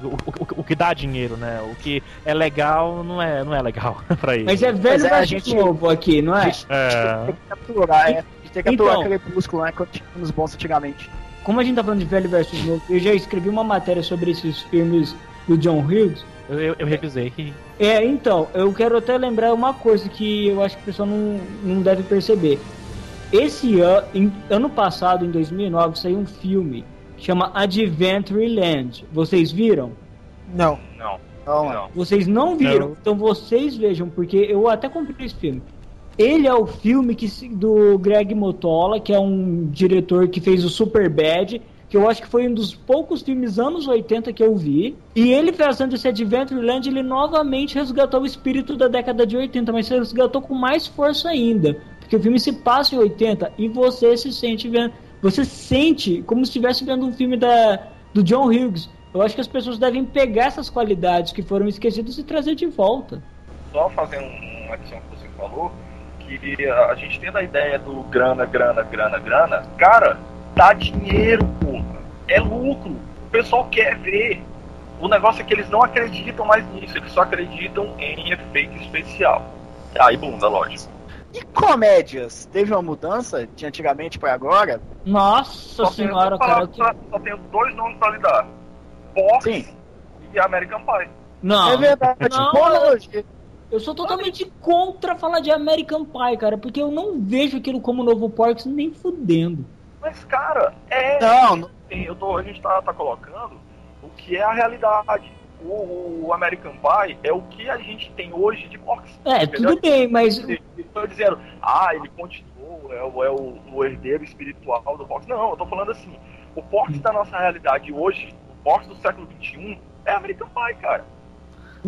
O, o- o que dá dinheiro, né? O que é legal não é, não é legal <laughs> pra ele. mas é velho Mas é, a versus gente- novo aqui, não é? É. Tem que capturar, é. A gente tem que capturar Então. Crepúsculo, né? Quando tinha uns bons antigamente. Como a gente tá falando de velho versus novo, eu já escrevi uma matéria sobre esses filmes do John Hughes. Eu, eu, eu revisei. É, então, eu quero até lembrar uma coisa que eu acho que o pessoal não, não deve perceber. Esse ano, ano passado, em 2009, saiu um filme chama Adventureland. Vocês viram? Não. Não, mano. não. Vocês não viram, Não. então vocês vejam, porque eu até comprei esse filme. Ele é o filme que, do Greg Motola, que é um diretor que fez o Super Bad, que eu acho que foi um dos poucos filmes anos 80 que eu vi. E ele fazendo esse Adventureland, ele novamente resgatou o espírito da década de 80, mas resgatou com mais força ainda. Porque o filme se passa em 80 e você se sente vendo. Você sente como se estivesse vendo um filme da, do John Hughes. Eu acho que as pessoas devem pegar essas qualidades que foram esquecidas e trazer de volta. só fazendo uma adição que você falou, que a gente tendo a ideia do grana, grana, grana, grana, cara, dá dinheiro, porra. É lucro. O pessoal quer ver. O negócio é que eles não acreditam mais nisso, eles só acreditam em efeito especial. Aí, bunda, lógico. E comédias? Teve uma mudança de antigamente pra agora? Nossa Só senhora, só, cara. só, só tenho dois nomes pra lidar: Box Sim. e American Pie. Não, é verdade. não, analogia. eu sou totalmente contra falar de American Pie, cara, porque eu não vejo aquilo como novo Porks nem fudendo. Mas, cara, é. Não, não- Sim, eu tô, a gente tá, tá colocando o que é a realidade. O, o American Pie é o que a gente tem hoje de boxe. É, entendeu? tudo bem, mas Estou dizendo, ah, ele continuou, é, o, é o, o herdeiro espiritual do boxe. Não, eu tô falando assim, O porte da nossa realidade hoje, o porte do século XXI, é American Pie, cara.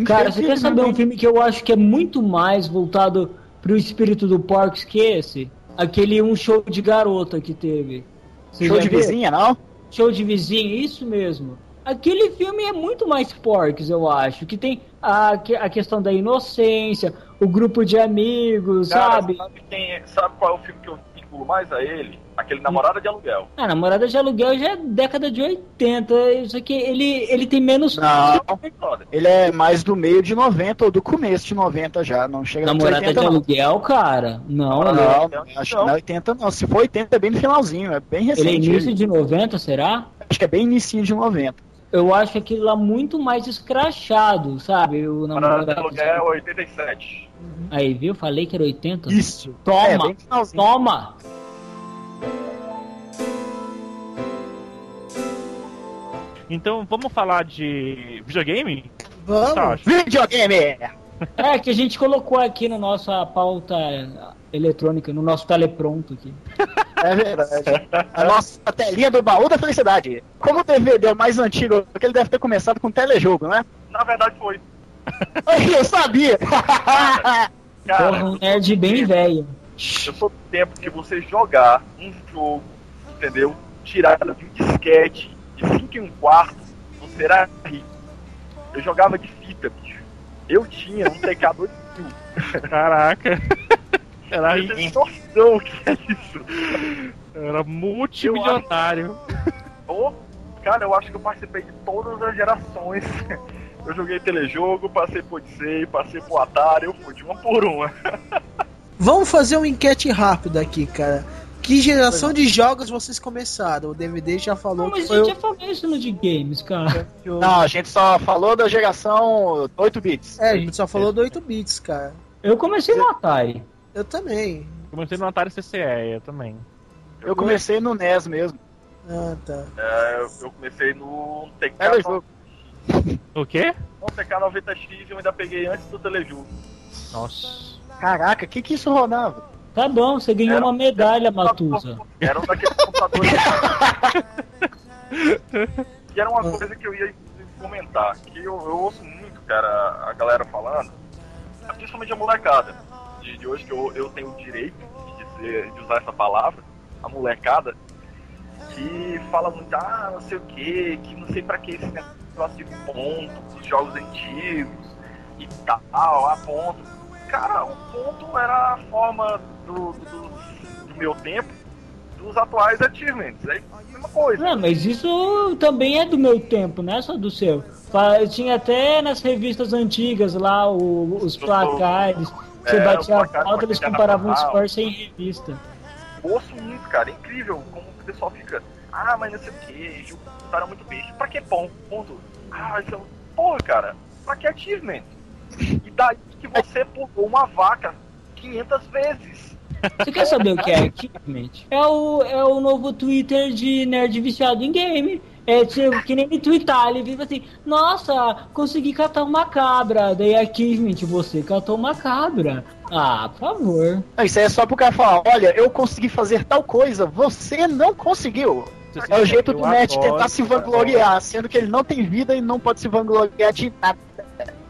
Cara, você quer saber um filme que eu acho que é muito mais voltado pro espírito do Porks que esse? Aquele Um Show de Garota que teve. Você Show de vizinha, não? Show de vizinho, isso mesmo. Aquele filme é muito mais Porks, eu acho. Que tem a, a questão da inocência, o grupo de amigos, Cara, sabe? sabe, quem é- sabe qual é o filme que eu vinculo mais a ele? Aquele Namorada de Aluguel. A namorada de aluguel já é década de 80. Isso aqui, ele, ele tem menos. Não. Ele é mais do meio de 90 ou do começo de 90 já. Não chega Namorada 80, de não. aluguel, cara? Não, ele, Não, Não, acho que não. não é 80 não. Se for 80 é bem no finalzinho, é bem ele é recente. início de 90, será? Acho que é bem inicinho de 90. Eu acho aquilo lá muito mais escrachado, sabe? O namorado. Aluguel é 87. Aí, viu? Falei que era 80. Isso. É, Toma! finalzinho. Toma! Então vamos falar de videogame? Vamos. Tá, Videogame! É que a gente colocou aqui na nossa pauta eletrônica, no nosso telepronto aqui. É verdade. A nossa telinha do baú da felicidade. Como o DVD é o mais antigo, porque ele deve ter começado com telejogo, né? Na verdade foi. Eu sabia! <laughs> Cara, Porra, um nerd bem velho. eu sou do tempo que você jogar um jogo, entendeu? Tirado de um disquete de 5 e um quarto, você era rico. Eu jogava de fita, bicho. Eu tinha um TK 2000. Caraca. Era, tem noção o que é isso? era multimilionário. Ô, cara, eu acho que eu participei de todas as gerações. <laughs> Eu joguei telejogo, passei por Odyssey, passei por Atari, eu fui de uma por uma. <laughs> Vamos fazer uma enquete rápida aqui, cara. Que geração de jogos vocês começaram? O DVD já falou Não, que mas a foi gente o... já falou isso no de games, cara. Não, a gente só falou da geração 8 bits. É, a gente só falou do 8 bits, cara. Eu comecei no Atari. Eu também. Comecei no Atari CCE, eu também. Eu comecei no NES mesmo. Ah, tá. É, eu- eu comecei no TK, Telejogo. <laughs> O quê? no TK 90X e eu ainda peguei antes do telejogo. Nossa. Caraca, o que que isso rodava? Tá bom, você ganhou Era- uma medalha, Matusa. Era um daqueles computadores. <laughs> e era uma coisa que eu ia comentar, que eu, eu ouço muito, cara, a galera falando, principalmente a molecada, de, de hoje que eu, eu tenho o direito de, dizer, de usar essa palavra, a molecada, que fala muito, ah, não sei o que, que não sei pra que esse negócio de ponto, dos jogos antigos e tal, ah, ponto. Cara, o ponto era a forma do, do, do meu tempo dos atuais achievements. É a mesma coisa. Não, mas isso também é do meu tempo, não é só do seu. Tinha até nas revistas antigas lá o- os placares. Você É, batia a pauta, eles comparavam os jornal. scores sem revista. Ouço muito, cara. É incrível como o pessoal fica. Ah, mas não sei o que, jogo era muito bicho. Pra que bom? Ponto. Ah, isso é. Porra, cara. Pra que achievement? E daí que você pulou uma vaca 500 vezes. Você quer saber o que é <laughs> achievement? É o, é o novo Twitter de nerd viciado em game. É tipo, que nem twittar, ele vive assim, nossa, consegui catar uma cabra. Daí achievement, você catou uma cabra. Ah, por favor. Não, isso aí é só pro cara falar, olha, eu consegui fazer tal coisa, você não conseguiu. É o jeito do Matt tentar se vangloriar, sendo que ele não tem vida e não pode se vangloriar de nada.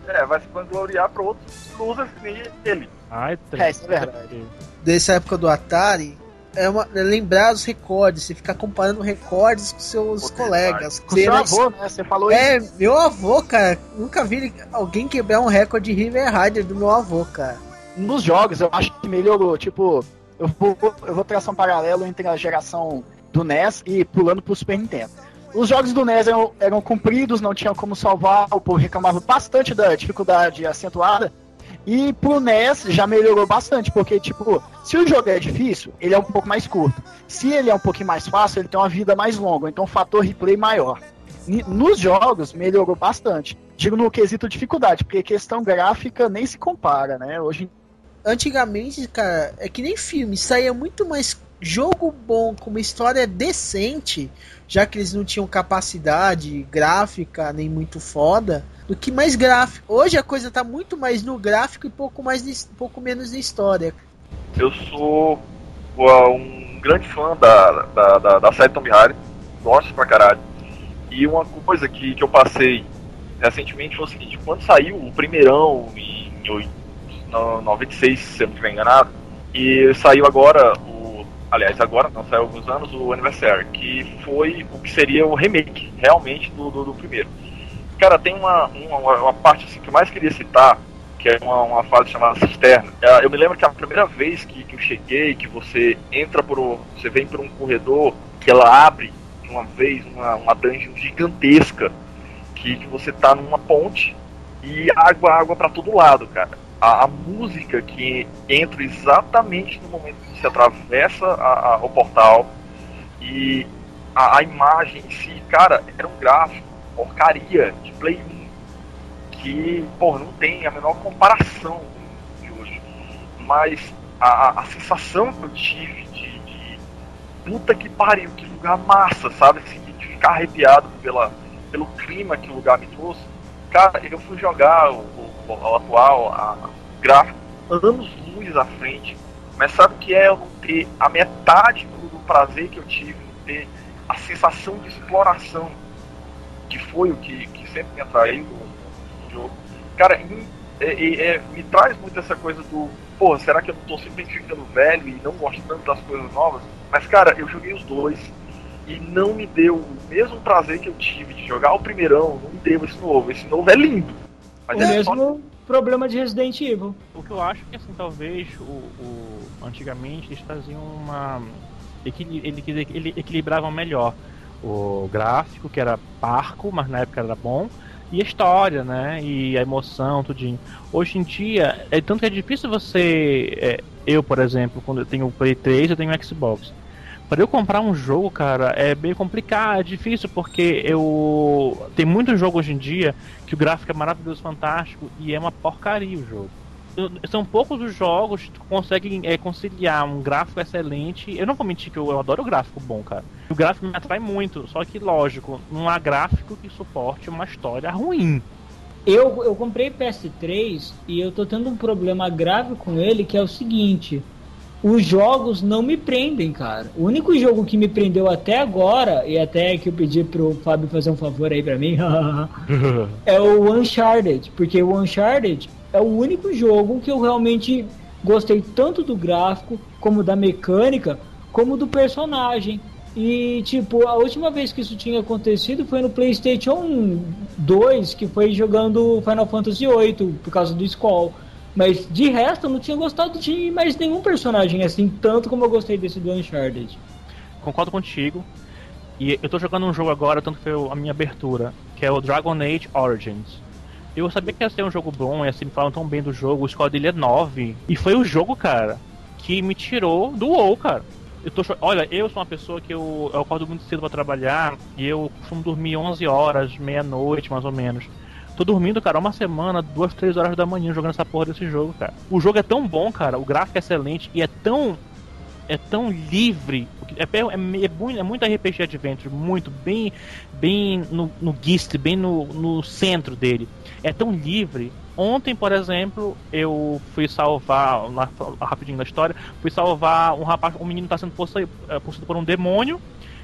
É, vai se vangloriar pra outros losers que nem ele. Ai, É, isso é verdade. Dessa época do Atari, é, uma, é lembrar os recordes, você ficar comparando recordes com seus Pô, colegas. Com seu avô, né? Você falou isso. É, meu avô, cara. Nunca vi alguém quebrar um recorde de River Rider do meu avô, cara. nos jogos, eu acho que melhorou. Tipo, eu vou, eu vou traçar um paralelo entre a geração do NES e pulando pro Super Nintendo. Os jogos do NES eram, eram compridos, não tinham como salvar, o povo reclamava bastante da dificuldade acentuada. E pro NES já melhorou bastante, porque, tipo, se o jogo é difícil, ele é um pouco mais curto. Se ele é um pouquinho mais fácil, ele tem uma vida mais longa, então fator replay maior. Nos jogos, melhorou bastante. Digo no quesito dificuldade, porque questão gráfica nem se compara, né? Hoje Antigamente, cara, é que nem filme, saía muito mais jogo bom com uma história decente, já que eles não tinham capacidade gráfica nem muito foda, do que mais gráfico. Hoje a coisa tá muito mais no gráfico e pouco mais pouco menos de história. Eu sou um grande fã da, da, da, da série Tomb Raider. gosto pra caralho. E uma coisa que, que eu passei recentemente foi o seguinte, quando saiu o primeirão em, em 96, se eu não estiver enganado, e saiu agora o. Aliás, agora não, saiu alguns anos o Anniversary, que foi o que seria o remake realmente do, do, do primeiro. Cara, tem uma, uma, uma parte assim, que eu mais queria citar, que é uma, uma fase chamada cisterna. É, eu me lembro que a primeira vez que, que eu cheguei, que você entra por. um- Você vem por um corredor, que ela abre de uma vez uma, uma dungeon gigantesca, que, que você tá numa ponte e água, água para todo lado, cara. A, a música que entra exatamente no momento que você atravessa a, a- o portal e a, a imagem em si, cara, era um gráfico, porcaria de Play 1 que, pô, não tem a menor comparação de hoje. Mas a, a- sensação que eu tive de, de puta que pariu, que lugar massa, sabe? Assim, de ficar arrepiado pela, pelo clima que o lugar me trouxe. Cara, eu fui jogar o, o- o atual, a gráfico, anos luz à frente. Mas sabe o que é eu não ter a metade do, prazer que eu tive, ter a sensação de exploração, que foi o que, que sempre me atraiu no, jogo. Cara, em- é- é- é- me traz muito essa coisa do, porra, será que eu não tô simplesmente ficando velho e não gosto tanto das coisas novas? Mas, cara, eu joguei os dois e não me deu o mesmo prazer que eu tive de jogar o primeirão, não me deu esse novo. Esse novo é lindo. Mas O é só mesmo problema de Resident Evil. O que eu acho que assim, talvez o, o- antigamente eles faziam uma. equili- Ele, ele, ele equilibravam melhor o gráfico, que era parco, mas na época era bom, e a história, né? E a emoção, tudinho. Hoje em dia, é tanto que é difícil você. é, eu, por exemplo, quando eu tenho o Play 3, eu tenho o Xbox. Para eu comprar um jogo, cara, é bem complicado, é difícil, porque eu. Tem muitos jogos hoje em dia que o gráfico é maravilhoso, fantástico, e é uma porcaria o jogo. São poucos os jogos que conseguem é, conciliar um gráfico excelente. Eu não vou mentir que eu, eu adoro o gráfico bom, cara. O gráfico me atrai muito, só que, lógico, não há gráfico que suporte uma história ruim. Eu, eu comprei PS3 e eu tô tendo um problema grave com ele, que é o seguinte. Os jogos não me prendem, cara. O único jogo que me prendeu até agora, e até que eu pedi pro Fábio fazer um favor aí pra mim, <laughs> <laughs> é o Uncharted. Porque o Uncharted é o único jogo que eu realmente gostei tanto do gráfico, como da mecânica, como do personagem. E, tipo, a última vez que isso tinha acontecido foi no PlayStation 2, que foi jogando Final Fantasy VIII, por causa do Skull. Mas de resto, eu não tinha gostado de mais nenhum personagem assim, tanto como eu gostei desse do Uncharted. Concordo contigo. E eu tô jogando um jogo agora, tanto que foi a minha abertura, que é o Dragon Age Origins. Eu sabia que ia ser um jogo bom, e assim, me falam tão bem do jogo, o score dele é 9. E foi o jogo, cara, que me tirou do WoW, cara. Eu tô, olha, eu sou uma pessoa que eu, eu acordo muito cedo pra trabalhar e eu costumo dormir 11 horas, meia-noite mais ou menos. Tô dormindo, cara, uma semana, duas, três horas da manhã jogando essa porra desse jogo, cara. O jogo é tão bom, cara, o gráfico é excelente e é tão é tão livre. É, é, é, muito, é muito RPG Adventure, muito, bem, bem no, no gist, bem no, no centro dele. É tão livre. Ontem, por exemplo, eu fui salvar, rapidinho na história, fui salvar um rapaz, um menino está sendo possuído, é, possuído por um demônio,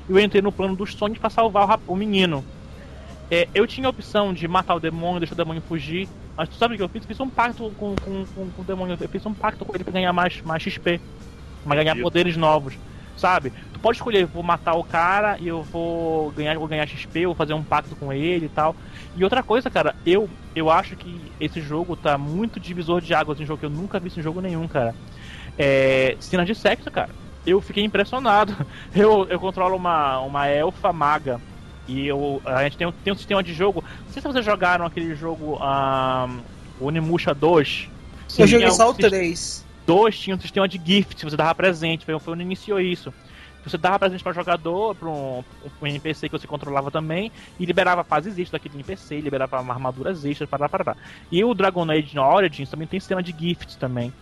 e eu entrei no plano dos sonhos para salvar o, o menino. É, eu tinha a opção de matar o demônio, deixar o demônio fugir, mas tu sabe o que eu fiz? Fiz um pacto com, com, com, com o demônio, eu fiz um pacto com ele para ganhar mais, mais XP, para ganhar Isso. poderes novos, sabe? Tu pode escolher, vou matar o cara e eu vou ganhar, vou ganhar XP, vou fazer um pacto com ele e tal. E outra coisa, cara, eu, eu acho que esse jogo tá muito divisor de águas, um jogo que eu nunca vi isso em jogo nenhum, cara. É, cenas de sexo, cara. Eu fiquei impressionado. <laughs> Eu, eu controlo uma, uma elfa maga. E eu, a gente tem, um- tem um sistema de jogo. Não sei se vocês jogaram aquele jogo um, Onimusha 2. Eu joguei só o sis- 3. 2 tinha um sistema de gift, você dava presente, foi, foi onde iniciou isso. Você dava presente para jogador, para um, um NPC que você controlava também, e liberava fases extras daquele NPC, liberava armaduras extras, para para E o Dragon Age Origins também tem sistema de gifts também.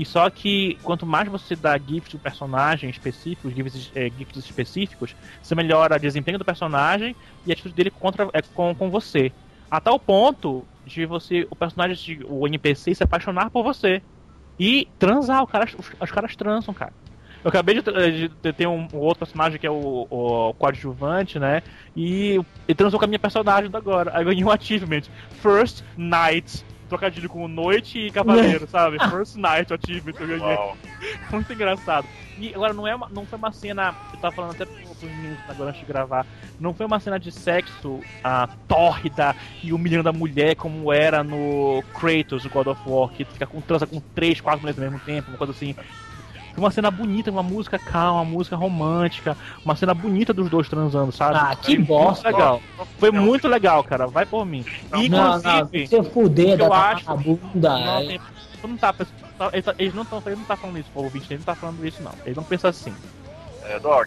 E só que quanto mais você dá gift do personagem específicos, gifts, é, gifts específicos, você melhora o desempenho do personagem e a atitude dele contra, é, com, com você. A tal ponto de você, o personagem, o NPC se apaixonar por você. E transar, cara, os, os caras transam, cara. Eu acabei de, tra- de ter- um, um outro personagem que é o, o coadjuvante, né? E ele transou com a minha personagem agora. Aí ganhei um achievement. First Night. Trocadilho com noite e cavaleiro, <laughs> sabe? First Night achievement eu ganhei. Uau. <laughs> Muito engraçado. E agora não é uma, não foi uma cena. Eu tava falando até pros pros meninos agora antes de gravar. Não foi uma cena de sexo ah, tórrida e humilhando a mulher como era no Kratos, do God of War, que fica com transa com três, quatro mulheres ao mesmo tempo, uma coisa assim. Uma cena bonita, uma música calma, uma música romântica, uma cena bonita dos dois transando, sabe? Ah, que Foi bosta. Muito legal. Foi muito legal, cara. Vai por mim. E, Não, inclusive, não, ser fuder eu da acho- bunda. não, tem- tu não tá, eles, tá- eles não estão ele não tá falando isso, o ouvinte, ele não tá falando isso, não. Ele não pensa assim. É, Doc.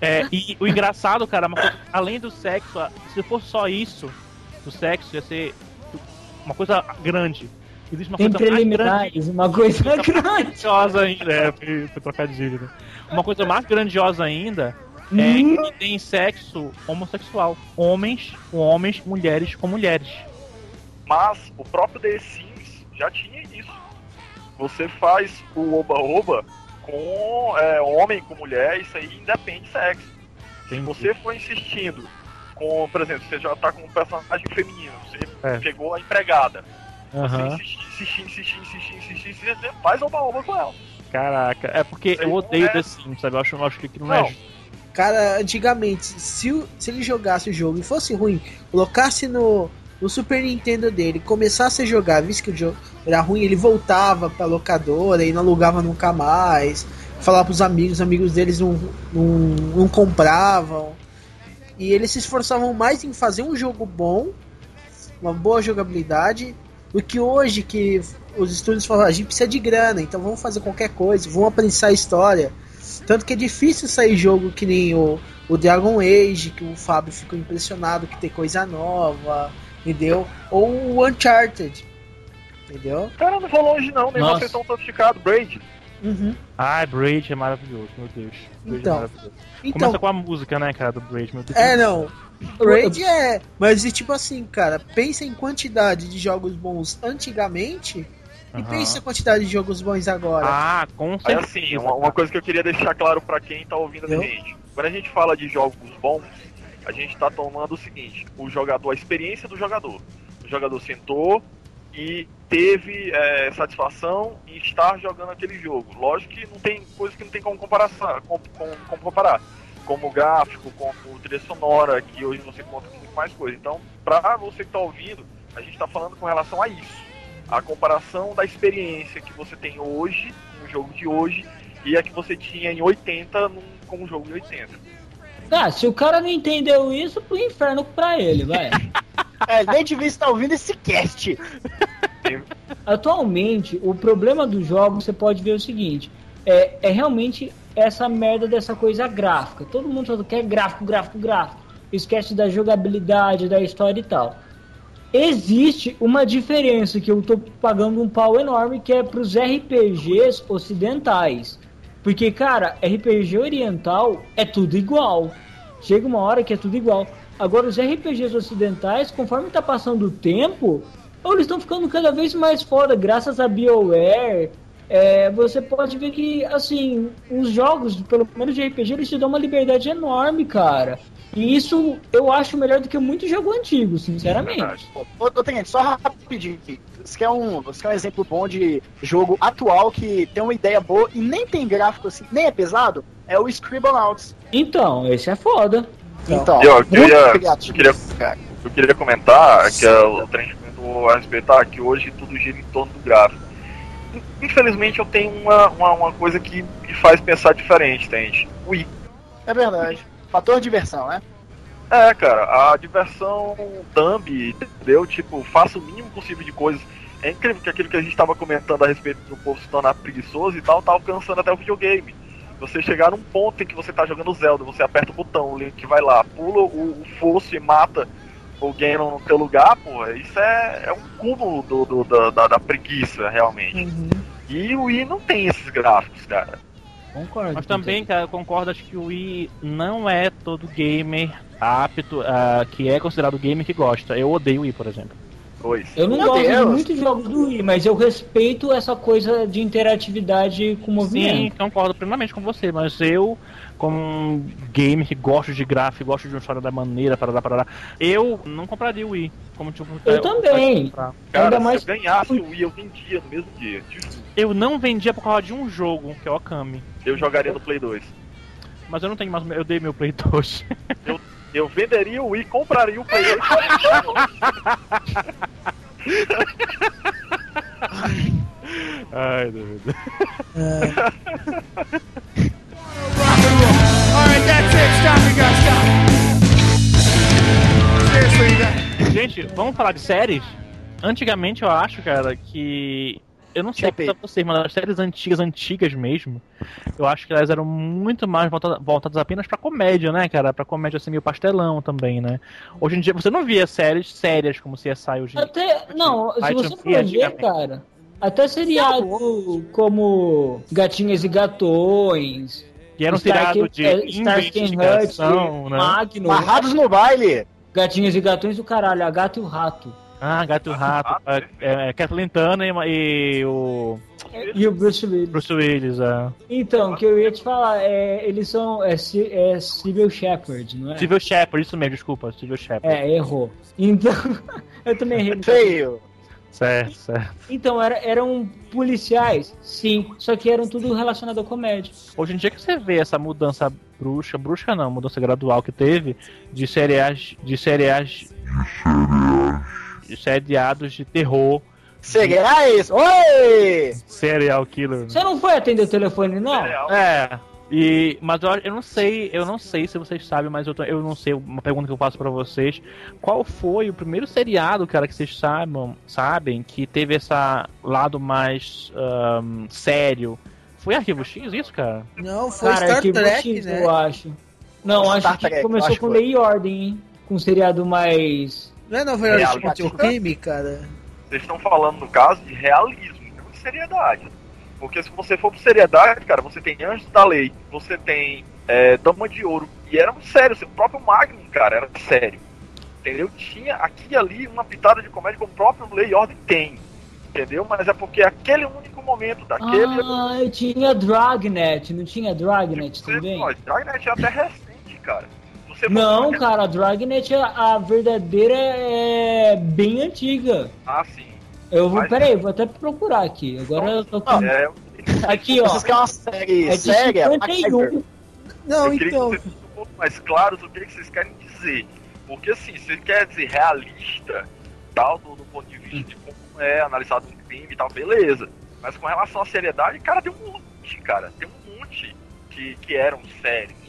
É, e o engraçado, cara, uma coisa- além do sexo, se fosse só isso, do sexo, ia ser uma coisa grande. Existe uma Tem coisa preliminares, uma coisa grande. <laughs> grandiosa ainda. É, foi, foi trocadilho, né? Uma coisa mais grandiosa ainda é Hum. que tem sexo homossexual. Homens com homens, mulheres com mulheres. Mas o próprio The Sims já tinha isso. Você faz o oba-oba com é, homem com mulher, isso aí independe de sexo. Se Entendi. você for insistindo com, por exemplo, você já tá com um personagem feminino, você É. pegou a empregada, Aham. você insistir, insistir, insistir, insistir, insistir, insistir, você faz oba-oba com ela. Caraca, é porque eu odeio é- The Sims, sabe? Eu acho, eu acho que aquilo não, Não. é. Cara, antigamente, se, se ele jogasse o jogo e fosse ruim, colocasse no, no Super Nintendo dele, começasse a jogar, visto que o jogo era ruim, ele voltava pra locadora e não alugava nunca mais. Falava pros amigos, os amigos deles não, não, não compravam. E eles se esforçavam mais em fazer um jogo bom, uma boa jogabilidade, do que hoje que os estúdios falam, "Ah, a gente precisa de grana, então vamos fazer qualquer coisa, vamos aprensar a história. Tanto que é difícil sair jogo que nem o, o Dragon Age, que o Fábio ficou impressionado que tem coisa nova, entendeu? Ou o Uncharted, entendeu? Cara, não vou longe não, nem vocês estão sofisticado, Braid. Uhum. Ai, Braid é maravilhoso, meu Deus. Braid Então. é maravilhoso. Então, Começa com a música, né, cara, do Braid, meu Deus. é, não. Raid é. Mas e tipo assim, cara, pensa em quantidade de jogos bons antigamente e pensa em quantidade de jogos bons agora. Ah, com Aí certeza. assim, uma, uma coisa que eu queria deixar claro pra quem tá ouvindo a gente. Quando a gente fala de jogos bons, a gente tá tomando o seguinte, o jogador, a experiência do jogador. O jogador sentou e teve é, satisfação em estar jogando aquele jogo. Lógico que não tem coisa que não tem como comparar, com, com- como comparar. Como gráfico, como trilha sonora, que hoje você conta com muito mais coisa. Então, pra você que tá ouvindo, a gente tá falando com relação a isso. A comparação da experiência que você tem hoje, no jogo de hoje, e a que você tinha em 80 num, com o jogo de 80. Ah, se o cara não entendeu isso, pro inferno pra ele, vai. <laughs> É, nem devia estar ouvindo esse cast. Atualmente, o problema dos jogos, você pode ver o seguinte: é, é realmente essa merda dessa coisa gráfica. Todo mundo só quer gráfico, gráfico, gráfico. Esquece da jogabilidade, da história e tal. Existe uma diferença que eu tô pagando um pau enorme que é pros RPGs ocidentais. Porque, cara, RPG oriental é tudo igual. Chega uma hora que é tudo igual. Agora, os RPGs ocidentais, conforme tá passando o tempo, eles estão ficando cada vez mais foda, graças a BioWare. É, você pode ver que, assim, os jogos, pelo menos de RPG, eles te dão uma liberdade enorme, cara. E isso eu acho melhor do que muito jogo antigo, sinceramente. Ô, ô, Tenente, só rapidinho. Você quer, um, você quer um exemplo bom de jogo atual que tem uma ideia boa e nem tem gráfico assim, nem é pesado? É o Scribblenauts. Então, esse é foda. Então, Eu muito queria- criativo, eu queria-. Eu queria comentar que é, o trem comentou a respeitar que hoje tudo gira em torno do gráfico. Infelizmente eu tenho uma, uma, uma coisa que me faz pensar diferente, entende? Wii. É verdade. Fator de diversão, né? É, cara, a diversão thumb, entendeu? Tipo, faça o mínimo possível de coisas. É incrível que aquilo que a gente tava comentando a respeito do povo se tornar preguiçoso e tal, tá alcançando até o videogame. Você chegar num ponto em que você tá jogando Zelda, você aperta o botão, o Link vai lá, pula o, o fosso e mata o Ganon no teu lugar, porra, isso é, é um cúmulo do, do- da, da- da preguiça, realmente. Uhum. E o Wii não tem esses gráficos, cara. Concordo. Mas também, cara, eu concordo, acho que o Wii não é todo gamer apto, ah, que é considerado gamer que gosta. Eu odeio o Wii, por exemplo. Dois. Eu não Meu gosto de Deus. muitos jogos do Wii, mas eu respeito essa coisa de interatividade com Sim, movimento. concordo plenamente com você, mas eu, como um gamer que gosto de gráfico, gosto de uma história da maneira, parará, parará, eu não compraria o Wii. Como, tipo, Eu também. comprar. Cara, Ainda se mais- eu ganhasse o Wii, eu vendia no mesmo dia. Eu não vendia por causa de um jogo, que é o Okami. Eu jogaria no Play 2. Mas eu não tenho mais. Eu dei meu Play 2. <laughs> Eu venderia o Wii, compraria o Play 2. Ai, Deus. Alright, <laughs> Gente, vamos falar de séries? Antigamente eu acho, cara, que. Eu não sei pra vocês, mas as séries antigas, antigas mesmo, eu acho que elas eram muito mais voltadas, voltadas apenas pra comédia, né, cara? Pra comédia assim, meio pastelão também, né? Hoje em dia você não via séries sérias como CSI hoje em dia. Até, não, se você for ver, cara, até seriado como Gatinhas e Gatões, Que era um Stark- seriado de é, investigação, né? Magnus, Barrados no baile. Gatinhas e Gatões do caralho, a Gata e o Rato. Ah, Gato e o Rato, Rato, é, é, Kathleen Turner e, e o E o Bruce Willis. Bruce Willis, é. Então, o que eu ia te falar, é, eles são. É, é Civil Shepard, não é? Civil Shepard, isso mesmo, desculpa, Civil Shepard. É, errou. Então, <laughs> eu também errei. Feio. Certo, certo. Então, era, eram policiais, sim, só que eram tudo relacionado à comédia. Hoje em dia que você vê essa mudança brusca, brusca não, mudança gradual que teve de seriais, de seriais, de seriados de terror, Cereais. Oi! serial killer. Você não foi atender o telefone, não? É. E, mas eu, eu não sei, eu não sei se vocês sabem, mas eu, tô- eu não sei, uma pergunta que eu faço pra vocês. Qual foi o primeiro seriado, cara, que vocês saibam, sabem, que teve esse lado mais ahn, sério? Foi Arquivo X isso, cara? Não, foi Cara, Star Arquivo Trek, X, né? eu acho. Não, Star acho que Trek, começou acho com. Lei e Ordem, hein? Com um seriado mais. Não é Nova York o crime, cara? Vocês estão falando, no caso, de realismo, não de seriedade. Porque se você for por seriedade, cara, você tem Anjos da Lei, você tem é, Dama de Ouro, e era sério, o próprio Magnum, cara, era sério. Entendeu? Tinha aqui e ali uma pitada de comédia como o próprio Lei e Ordem tem. Entendeu? Mas é porque aquele único momento daquele. Ah, eu tinha Dragnet, não tinha Dragnet você, também? pô, Dragnet é até recente, cara. Você Não, cara, a Dragnet, a, a verdadeira é bem antiga. Ah, sim. Eu vou, Mas- peraí, vou até procurar aqui. Agora eu tô com... É, <laughs> Aqui, ó. Vocês querem uma série É de séria? 51. Não, eu queria então. que vocês um pouco mais claros o que, que vocês querem dizer. Porque assim, você quer dizer realista, tal, do, do ponto de vista de como é analisado um crime e tal, beleza. Mas com relação à seriedade, cara, tem um monte, cara. Tem um monte que, que eram sérios.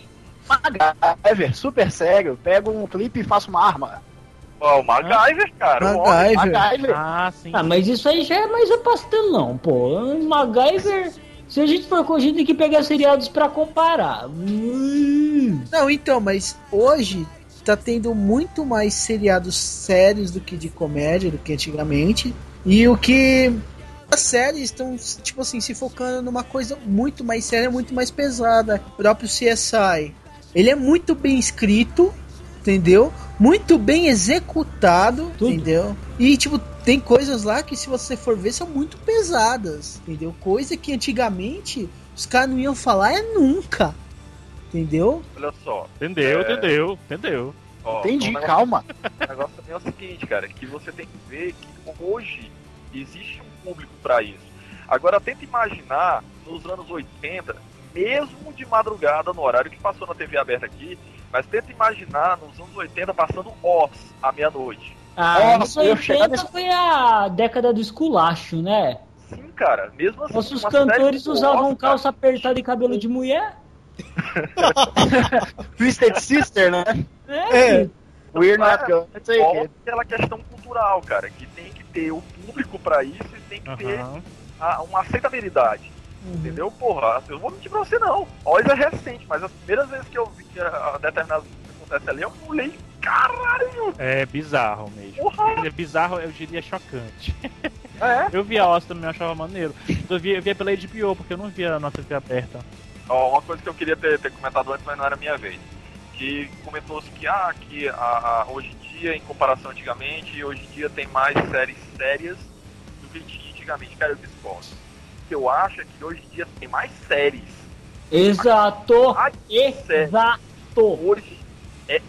MacGyver, super sério. Pego um clipe e faço uma arma. Ó, o MacGyver, cara. o homem. MacGyver. MacGyver. Ah, sim. Ah, mas isso aí já é mais a pastelão, pô. MacGyver. Se a gente for com a gente tem que pegar seriados pra comparar. Hum. Não, então, mas hoje tá tendo muito mais seriados sérios do que de comédia, do que antigamente. E o que as séries estão, tipo assim, se focando numa coisa muito mais séria, muito mais pesada. O próprio CSI. Ele é muito bem escrito, entendeu? Muito bem executado, Tudo. entendeu? E, tipo, tem coisas lá que, se você for ver, são muito pesadas, entendeu? Coisa que antigamente os caras não iam falar é nunca, entendeu? Olha só. Entendeu, É. entendeu, entendeu. Ó, Entendi, calma. O <laughs> negócio também é o seguinte, cara, que você tem que ver que hoje existe um público pra isso. Agora tenta imaginar nos anos 80, mesmo de madrugada no horário que passou na TV aberta aqui, mas tenta imaginar nos anos 80 passando Oz à meia-noite. Ah, Nossa, anos eu ia chegar 80 foi a década do esculacho, né? Sim, cara, mesmo assim. Nossos cantores usavam Oz, calça apertada e cabelo de mulher. <laughs> Twisted Sister, né? É. We're not take Fora it. aquela questão cultural, cara, que tem que ter o público pra isso e tem que ter Aham. a- uma aceitabilidade. Entendeu? Porra, eu não vou mentir pra você não. Oz é recente, mas as primeiras vezes que eu vi que a, a determinadas coisas que acontece ali, eu falei, caralho, É bizarro mesmo. porra! É bizarro, eu diria chocante. É. Eu via Oz também, eu achava maneiro. Eu via, eu via pela HBO, porque eu não via na TV aberta. Ó, uma coisa que eu queria ter, ter comentado antes, mas não era minha vez. Que comentou-se que, ah, que a, hoje em dia, em comparação antigamente, hoje em dia tem mais séries sérias do que antigamente. Cara, eu discordo. Que eu acho é que hoje em dia tem mais séries. Exato! Exato! hoje é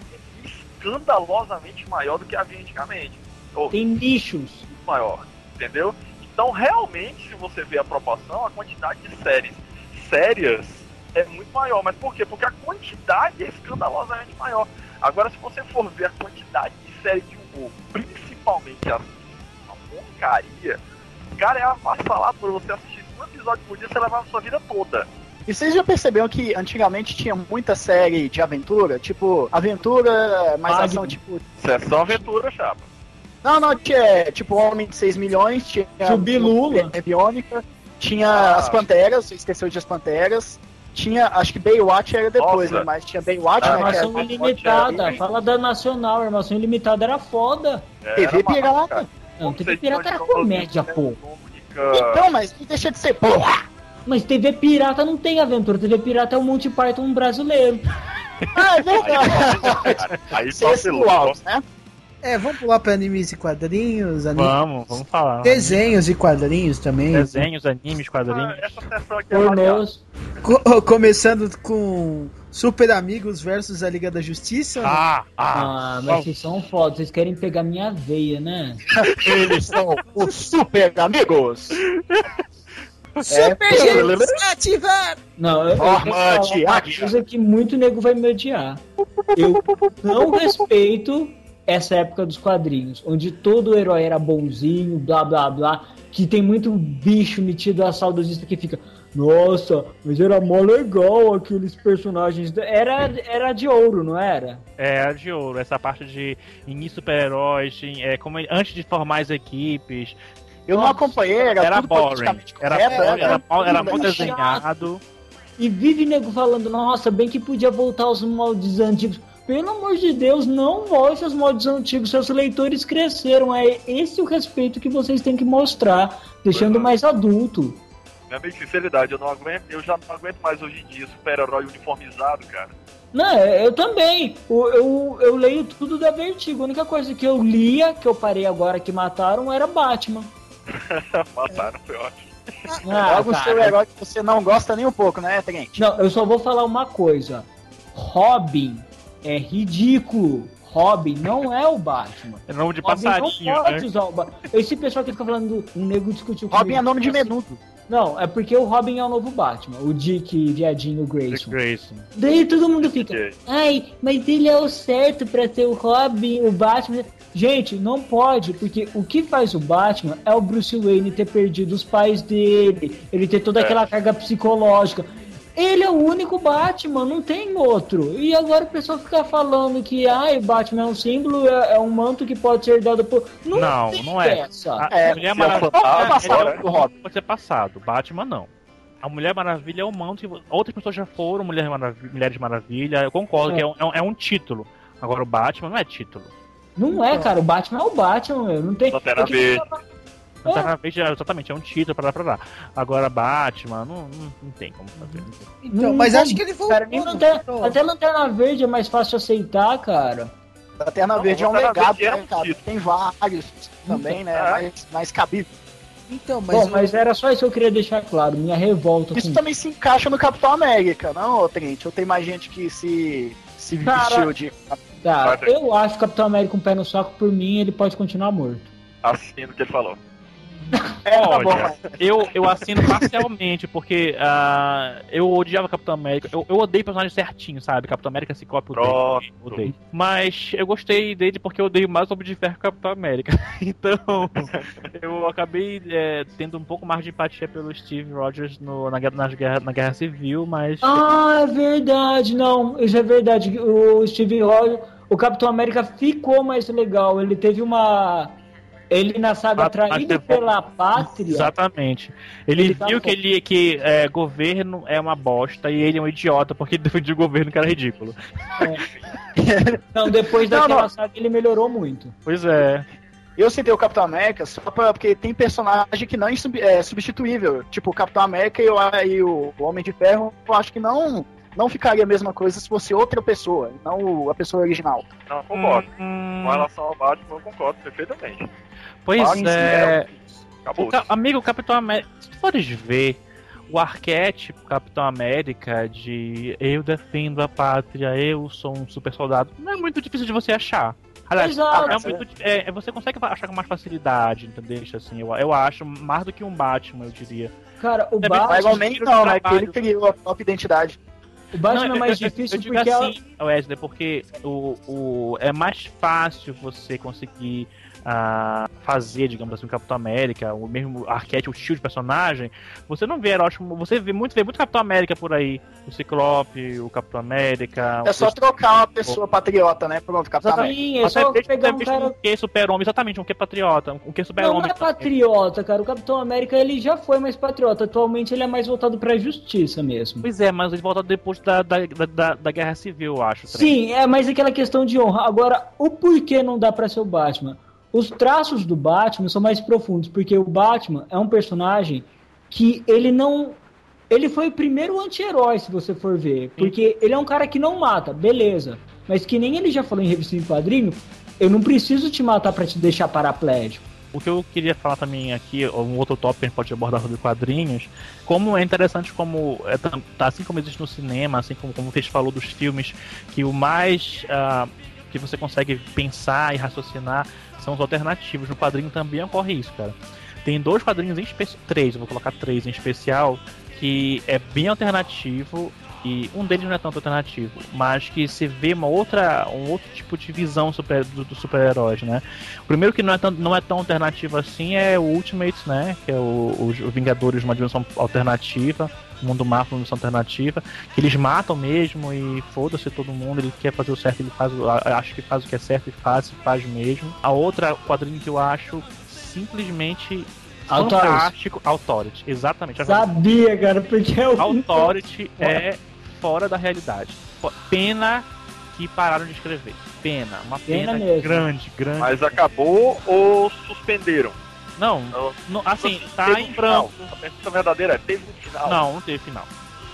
escandalosamente maior do que havia antigamente. Ou Tem nichos. muito maior, entendeu? Então, realmente, se você vê a proporção, a quantidade de séries sérias é muito maior. Mas por quê? Porque a quantidade é escandalosamente maior. Agora, se você for ver a quantidade de séries de humor, principalmente as uma porcaria, cara, é avassalador. Você assistir episódio por dia, você levar a sua vida toda. E vocês já perceberam que antigamente tinha muita série de aventura? Tipo, aventura, mais Magno. ação, tipo. Sessão aventura, chapa. Não, não, tinha tipo Homem de 6 milhões, tinha. Subilula. É, Biônica, tinha Ah. as Panteras, você esqueceu de as Panteras. Tinha, acho que Baywatch era depois, né? Mas tinha Baywatch, Ah, né? Que era Armação ilimitada. Fala da Nacional. Armação ilimitada era foda. Era TV uma- pirata. Não, TV pirata era comédia, né, pô. Então, mas não deixa de ser porra. Mas TV pirata não tem aventura. TV pirata é um Monty Python brasileiro. Ah, é verdade. Aí Cês vacilou. altos, né? É, vamos pular pra animes e quadrinhos. Vamos, vamos falar. desenhos e quadrinhos também. Desenhos, animes, Ah, quadrinhos. Essa sessão aqui é. Co- começando com Super Amigos versus a Liga da Justiça. Ah, ah, Ah, mas vocês são foda. Vocês querem pegar minha veia, né? <laughs> Eles são os super amigos. Super é, Gêmeos ativar! Não, eu, eu uma coisa que muito nego vai me odiar. Eu não respeito essa época dos quadrinhos, onde todo herói era bonzinho, blá blá blá, que tem muito bicho metido a saudosista que fica, nossa, mas era mó legal aqueles personagens. da-" Era, era de ouro, não era? é a de ouro. Essa parte de início super-heróis, é, como antes de formar as equipes. Eu não acompanhei, era, Era tudo boring. Era, correto, era, era, mal- era mal desenhado. E vive nego falando, nossa, bem que podia voltar os moldes antigos. Pelo amor de Deus, não volte os moldes antigos, seus leitores cresceram. É esse o respeito que vocês têm que mostrar, deixando mais adulto. Minha amiga, sinceridade, eu não aguento, eu já não aguento mais hoje em dia super-herói uniformizado, cara. Não, é, eu também. O- Eu, eu leio tudo da Vertigo. A única coisa que eu lia, que eu parei agora que mataram, era Batman. <laughs> Mataram, foi ótimo. Ah, Logo o seu herói que você não gosta nem um pouco, né, Trent? Não, eu só vou falar uma coisa. Robin é ridículo. Robin não é o Batman. É nome de Robin passarinho, não pode né? usar o Batman. Esse pessoal que fica falando, um nego discutiu Robin comigo. é nome de Assim, menudo. Não, é porque o Robin é o novo Batman. O Dick, Viadinho, Dick Grayson. Grayson. Daí todo mundo fica, ai, mas ele é o certo pra ser o Robin, o Batman. Gente, não pode, porque o que faz o Batman é o Bruce Wayne ter perdido os pais dele, ele ter toda É. aquela carga psicológica. Ele é o único Batman, não tem outro. E agora o pessoal fica falando que ai, o Batman é um símbolo, é, é um manto que pode ser dado por. Não, Não, tem não é. Essa. A É, Mulher se Maravilha. é o é- passado é-. Pode ser passado. Batman não. A Mulher Maravilha é um manto que outras pessoas já foram Mulher Maravilha, Mulheres Maravilha. Eu concordo É. que é um, é um- é título. Agora o Batman não é título. Não é, cara, o Batman é o Batman, meu. Não tem. Lanterna é Verde. É. Lanterna Verde, é- exatamente, é um título pra dar pra dar. Agora Batman, não, não, não tem como fazer. Então, Não mas tem, acho que ele voltou. Cara, lanterna, até Lanterna Verde é mais fácil aceitar, cara. Lanterna Não, Verde é um legado, é né, um cara? Tem vários também, né? É. Mais, mais cabível. Então, mas, Bom, o- mas era só isso que eu queria deixar claro, minha revolta Isso com também se encaixa no Capitão América, não, Trent? Ou tem mais gente que se, se Cara, vestiu de. Cara, eu acho que o Capitão América com o pé no saco, por mim, ele pode continuar morto. Assim do que ele falou. É, tá bom, Olha, mas- Eu, eu assino parcialmente, porque ah, eu odiava Capitão América. Eu, eu odeio personagem certinho, sabe? Capitão América se copia Pronto. odeio. Mas eu gostei dele porque eu odeio mais o Homem de Ferro que o Capitão América. <laughs> Então, eu acabei é, tendo um pouco mais de empatia pelo Steve Rogers no- na, guerra- nas guerra, na Guerra Civil, mas. Ah, é verdade, não, isso é verdade. O Steve Rogers, o Capitão América ficou mais legal. Ele teve uma. Ele na saga Mas- mas Traído depois- pela Pátria. Exatamente. Ele, Ele tá viu um que, ele, que é, governo é uma bosta e ele é um idiota porque ele defendia o governo que era ridículo. Não, depois <laughs> Não, daquela não. saga ele melhorou muito. Pois é. Eu citei o Capitão América só pra, porque tem personagem que não é é substituível. Tipo, o Capitão América e o, e o Homem de Ferro, eu acho que não não ficaria a mesma coisa se fosse outra pessoa, não a pessoa original. Não, concordo. Hum, Com relação ao Batman, eu concordo perfeitamente. pois Batman é. Acabou. O Ca- amigo, o Capitão América, se tu fores ver o arquétipo Capitão América de eu defendo a pátria, eu sou um super soldado, não é muito difícil de você achar. Aliás, é muito, é, você consegue achar com mais facilidade, entendeu? Assim, eu, eu acho mais do que um Batman, eu diria. Cara, o É bem- Batman, Mas igualmente não, né? Que ele criou a própria identidade. O Batman Não, é mais eu- eu- difícil eu digo porque ela- assim, Wesley, porque o, o, é mais fácil você conseguir ah, fazer, digamos assim, o Capitão América, o mesmo arquétipo, o estilo de personagem. Você não vê heróis como. Você vê muito, vê muito Capitão América por aí. O Ciclope, o Capitão América. É só trocar uma pessoa patriota, né? Pronto, Capitão América. Sim, é só é pegar um cara um que super-homem, exatamente, um que patriota, um que Não, super-homem. não é patriota, cara. O Capitão América ele já foi mais patriota. Atualmente ele é mais voltado pra justiça mesmo. Pois é, mas ele volta depois da, da, da, da- da Guerra Civil, eu acho. Sim, é mais aquela questão de honra. Agora, o porquê não dá pra ser o Batman? Os traços do Batman são mais profundos, porque o Batman é um personagem que ele não. Ele foi o primeiro anti-herói, se você for ver. Porque ele é um cara que não mata, beleza. Mas que nem ele já falou em revista em quadrinho, eu não preciso te matar pra te deixar paraplégico. O que eu queria falar também aqui, um outro tópico que a gente pode abordar sobre quadrinhos, como é interessante como, é, tá, assim como existe no cinema, assim como, como o Teix falou dos filmes, que o mais ah, que você consegue pensar e raciocinar são os alternativos. No quadrinho também ocorre isso, cara. Tem dois quadrinhos em especial, três, eu vou colocar três em especial, que é bem alternativo e um deles não é tanto alternativo, mas que se vê uma outra, um outro tipo de visão super, do, dos super-heróis, né? O primeiro que não é, tão, não é tão alternativo assim é o Ultimate, né? Que é o, os os Vingadores de uma dimensão alternativa, o mundo Marvel uma dimensão alternativa, que eles matam mesmo e foda-se todo mundo, ele quer fazer o certo, ele faz, o- a- acho que faz o que é certo e faz, faz mesmo. A outra quadrinho que eu acho simplesmente Authority. fantástico, Authority, exatamente. Sabia, cara, porque é o. Authority <laughs> é fora da realidade. Pena que pararam de escrever. Pena, uma Pena pena, grande, grande. Mas acabou ou suspenderam? Não, Não, não, assim, tá em branco. A pergunta verdadeira é, teve um final? Não, não teve final.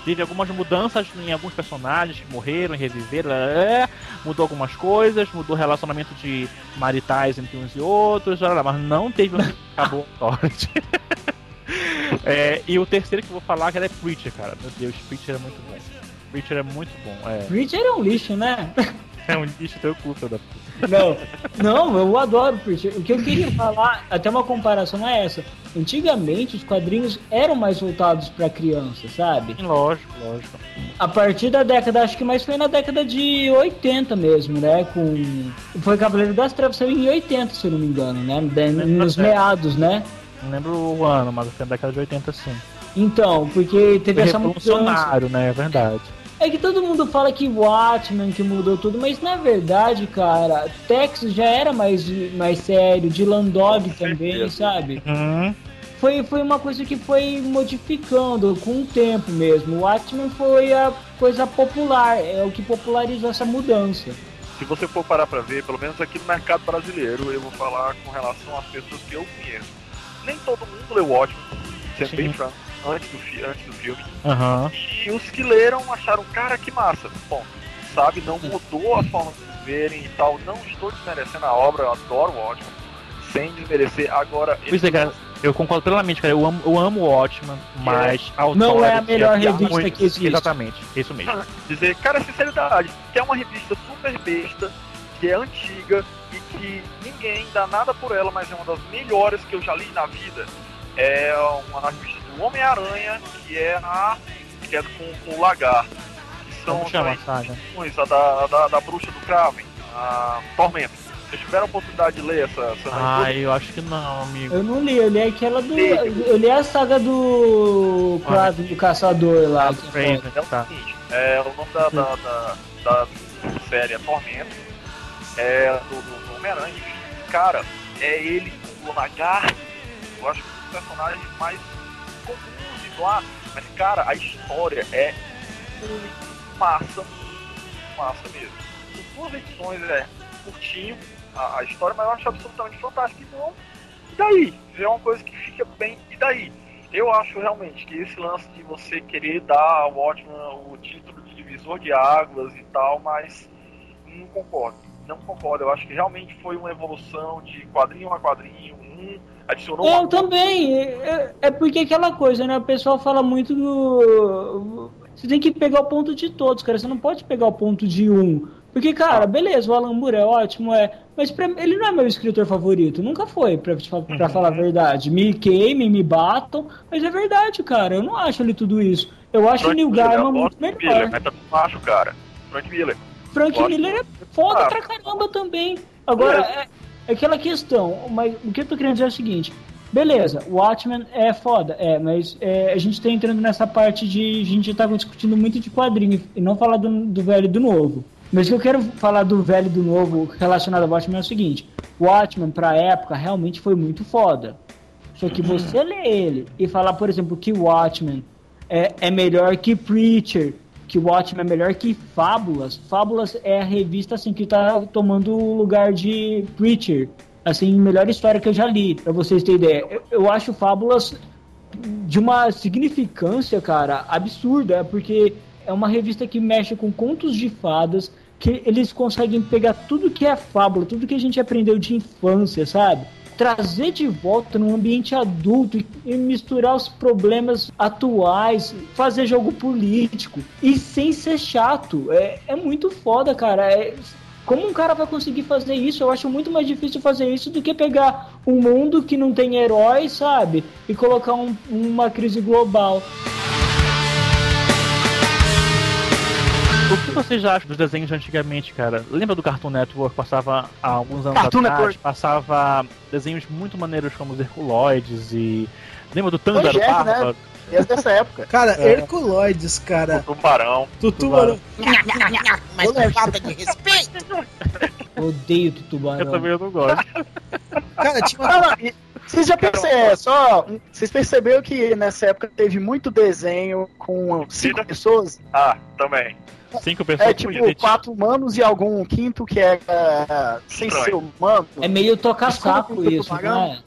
Teve algumas mudanças em alguns personagens que morreram e reviveram, é, mudou algumas coisas, mudou o relacionamento de maritais entre uns e outros, mas não teve um acabou. <laughs> É, e o terceiro que eu vou falar que é Preacher, cara. Meu Deus, Preacher é muito bom. Preacher é muito bom. É, Preacher é um lixo, né? <laughs> é um lixo teu cu, filho da puta. Não, não, eu adoro Preacher. O que eu queria falar, até uma comparação é essa. Antigamente os quadrinhos eram mais voltados pra criança, sabe? Lógico, lógico. A partir da década, acho que mais foi na década de 80 mesmo, né? Com. Foi Cavaleiro das Trevas saiu em 80, se eu não me engano, né? Nos meados, né? Não lembro o ano, mas foi na década de 80 sim. Então, porque teve Foi essa mudança. né? É verdade. É que todo mundo fala que Watchmen que mudou tudo, mas na verdade, cara, Texas já era mais, mais sério, Dylan Dog Com também, certeza. sabe? Hum, Foi, foi uma coisa que foi modificando com o tempo mesmo. O Watchmen foi a coisa popular, é o que popularizou essa mudança. Se você for parar pra ver, pelo menos aqui no mercado brasileiro, eu vou falar com relação às pessoas que eu conheço. Nem todo mundo leu Watchmen, sendo Sim. bem franco, antes do, fi- antes do filme. Aham. E os que leram acharam, cara, que massa. Bom, sabe, não mudou a forma de verem e tal. Não estou desmerecendo a obra, eu adoro o Watchmen. Sem desmerecer. Agora, Pois é, cara, eu concordo plenamente, cara. Eu amo, eu amo o Watchman, mas a Não é a melhor é revista muito- que existe. Exatamente, isso mesmo. dizer, cara, sinceridade, que é uma revista super besta, que é antiga e que ninguém dá nada por ela, mas é uma das melhores que eu já li na vida. É uma revista do Homem-Aranha, que é a. que é com, com o Lagarto. Que são chama a as saga? edições, a da, da, da bruxa do Kraven, a Tormento. Vocês tiveram a oportunidade de ler essa, essa Ah, eu acho que não, amigo. Eu não li, eu li aquela do. Sim. Eu li a saga do. Kraven, do caçador lá. que Raven, fala. É o tá. seguinte, é, o nome da, da, da, da série é Tormento, é do, do, do Homem-Aranha, cara, é ele o lagarto, eu acho que um dos personagens mais mas cara, a história é muito massa, muito massa mesmo. São duas edições, é curtinho a, a história, mas eu acho absolutamente fantástico. Então, e daí? É uma coisa que fica bem, e daí? Eu acho realmente que esse lance de você querer dar ao Watchman o título de divisor de águas e tal, mas não concordo. Não concordo. Eu acho que realmente foi uma evolução de quadrinho a quadrinho. Um adicionou Eu uma também. É, é porque aquela coisa, né? O pessoal fala muito do. Você tem que pegar o ponto de todos, cara. Você não pode pegar o ponto de um. Porque, cara, beleza, o Alan Moore é ótimo, é. Mas pra- ele não é meu escritor favorito. Nunca foi, pra, pra falar a verdade. Me queimem, me batam. Mas é verdade, cara. Eu não acho ele tudo isso. Eu acho o Frank Neil Miller, eu Gaiman muito do Miller, melhor. mas não acho, cara. Frank Miller. Frank. Miller é foda Ah. pra caramba também. Agora, é, é aquela questão, mas o que eu tô querendo dizer é o seguinte. Beleza, o Watchmen é foda, é, mas é, a gente tá entrando nessa parte de. A gente tá discutindo muito de quadrinho e não falar do, do velho e do novo. Mas o que eu quero falar do velho e do novo relacionado ao Watchmen é o seguinte: o Watchmen, pra época, realmente foi muito foda. Só que você lê ele e falar, por exemplo, que o Watchmen é, é melhor que Preacher, que o Watchmen é melhor que Fábulas. Fábulas é a revista assim que tá tomando o lugar de Preacher. Assim, melhor história que eu já li, pra vocês terem ideia. Eu, eu acho Fábulas de uma significância, cara, absurda, porque é uma revista que mexe com contos de fadas, que eles conseguem pegar tudo que é fábula, tudo que a gente aprendeu de infância, sabe? Trazer de volta num ambiente adulto e, misturar os problemas atuais, fazer jogo político e sem ser chato. É, é muito foda, cara. É- como um cara vai conseguir fazer isso? Eu acho muito mais difícil fazer isso do que pegar um mundo que não tem heróis, sabe? E colocar um- uma crise global. O que vocês acham dos desenhos de antigamente, cara? Lembra do Cartoon Network? Passava há alguns anos Cartoon atrás, Network. passava desenhos muito maneiros como os Herculoides e. Lembra do Thunder, é, né? Bárbaro? Desde essa época. Cara, É. Herculoides, cara. O Tubarão. Tutubarão. Mas falta de respeito. <laughs> Odeio do tubarão. Eu também não gosto. Cara, e Vocês já perceberam, só. Vocês perceberam que nessa época teve muito desenho com cinco pessoas? Ah, também. Cinco pessoas É por tipo quatro humanos e algum quinto que é uh, sem ser humano. É meio toca-saco Desculpa, isso, não é?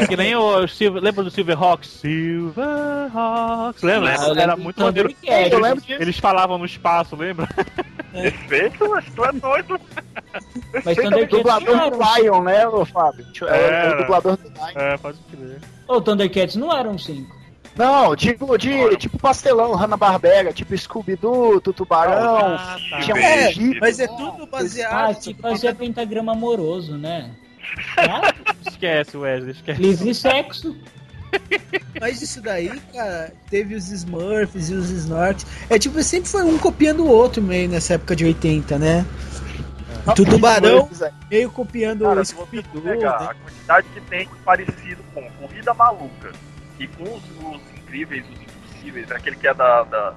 É que nem o Silver, lembra do Silverhawks? Silverhawks, lembra? Ah, Era muito maneiro. Thundercat. Eu lembro disso. Eles falavam no espaço, lembra? <laughs> Perfeito, mas tu é doido. Mas o Thundercats não dublador do Lion, né, ô Fábio? É, o- é o dublador do Lion. É, pode crer. Ô, Thundercats não eram cinco. Não, tipo, de, tipo pastelão, Hanna-Barbera, tipo Scooby-Doo, Tutubarão. Ah, tá. tinha um É, Egito. mas é tudo baseado. Ah, que fazia pentagrama amoroso, né? <laughs> Ah, Esquece, Wesley, esquece. livre sexo. Mas isso daí, cara, teve os Smurfs e os Snorks. É tipo, sempre foi um copiando o outro meio nessa época de 80, né? Não, do Tubarão. É. Meio copiando Cara, o pegar né? a quantidade que tem parecido com Corrida Maluca e com os, os incríveis, os impossíveis, aquele que é da, da-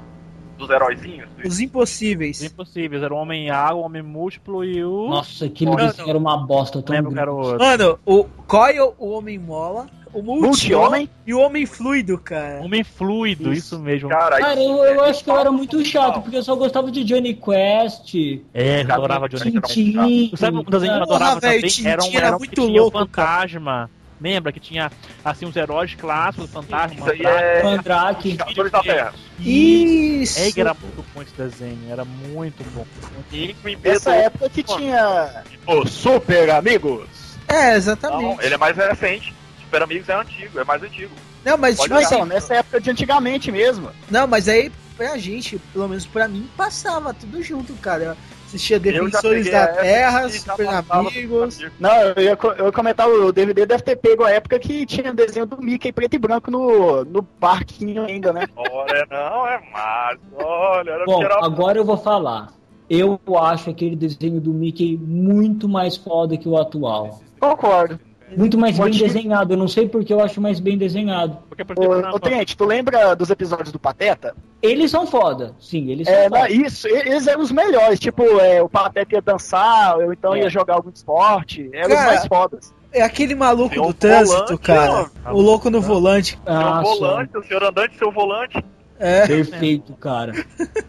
dos heróizinhos. Os Os Impossíveis. impossíveis, era o Homem Água, o Homem Múltiplo e o. Nossa, aquele Não, desenho era uma bosta tão lembro o. Mano, o Coil, o Homem Mola, o Multi-Homem e o Homem Fluido, cara. Homem Fluido, isso, mesmo. Cara, Cara, isso eu, eu é acho que eu era muito chato, porque eu só gostava de Johnny Quest, É, eu adorava Johnny Quest. Tintin. Sabe um desenho que eu adorava também? Era um, era era um muito louco, o Fantasma. Lembra que tinha, assim, os heróis clássicos, Fantasma, Isso aí é. Mandrake. Da Terra. Isso! É era muito bom esse desenho, era muito bom. E Green Essa Beetle- época que tinha. Os Super Amigos. É, Não, exatamente. ele é mais recente. Super Amigos é antigo, é mais antigo. Não, mas Pode tipo Não, assim, então, nessa época de antigamente mesmo. não, mas aí pra gente, pelo menos pra mim, passava tudo junto, cara. Assistia Defensores da Terra, Super Amigos. Não, eu ia, eu ia comentar, o DVD deve ter pego a época que tinha desenho do Mickey preto e branco no, no parquinho ainda, né? Olha, não, é mais. Olha, era Bom, geral. agora eu vou falar. Eu acho aquele desenho do Mickey muito mais foda que o atual. Concordo. Muito mais bem desenhado. Eu não sei porque eu acho mais bem desenhado. Porque por tempo Ô, Tenente, tu lembra dos episódios do Pateta? Eles são foda. Sim, eles são É, foda. isso, eles eram os melhores. Tipo, é, o Pateta ia dançar, ou então É. ia jogar algum esporte. Eram Cara, os mais fodas. É aquele maluco um do trânsito, volante, cara. O louco no volante. Seu Ah, só. volante, o senhor andante, seu volante. É. Perfeito, cara.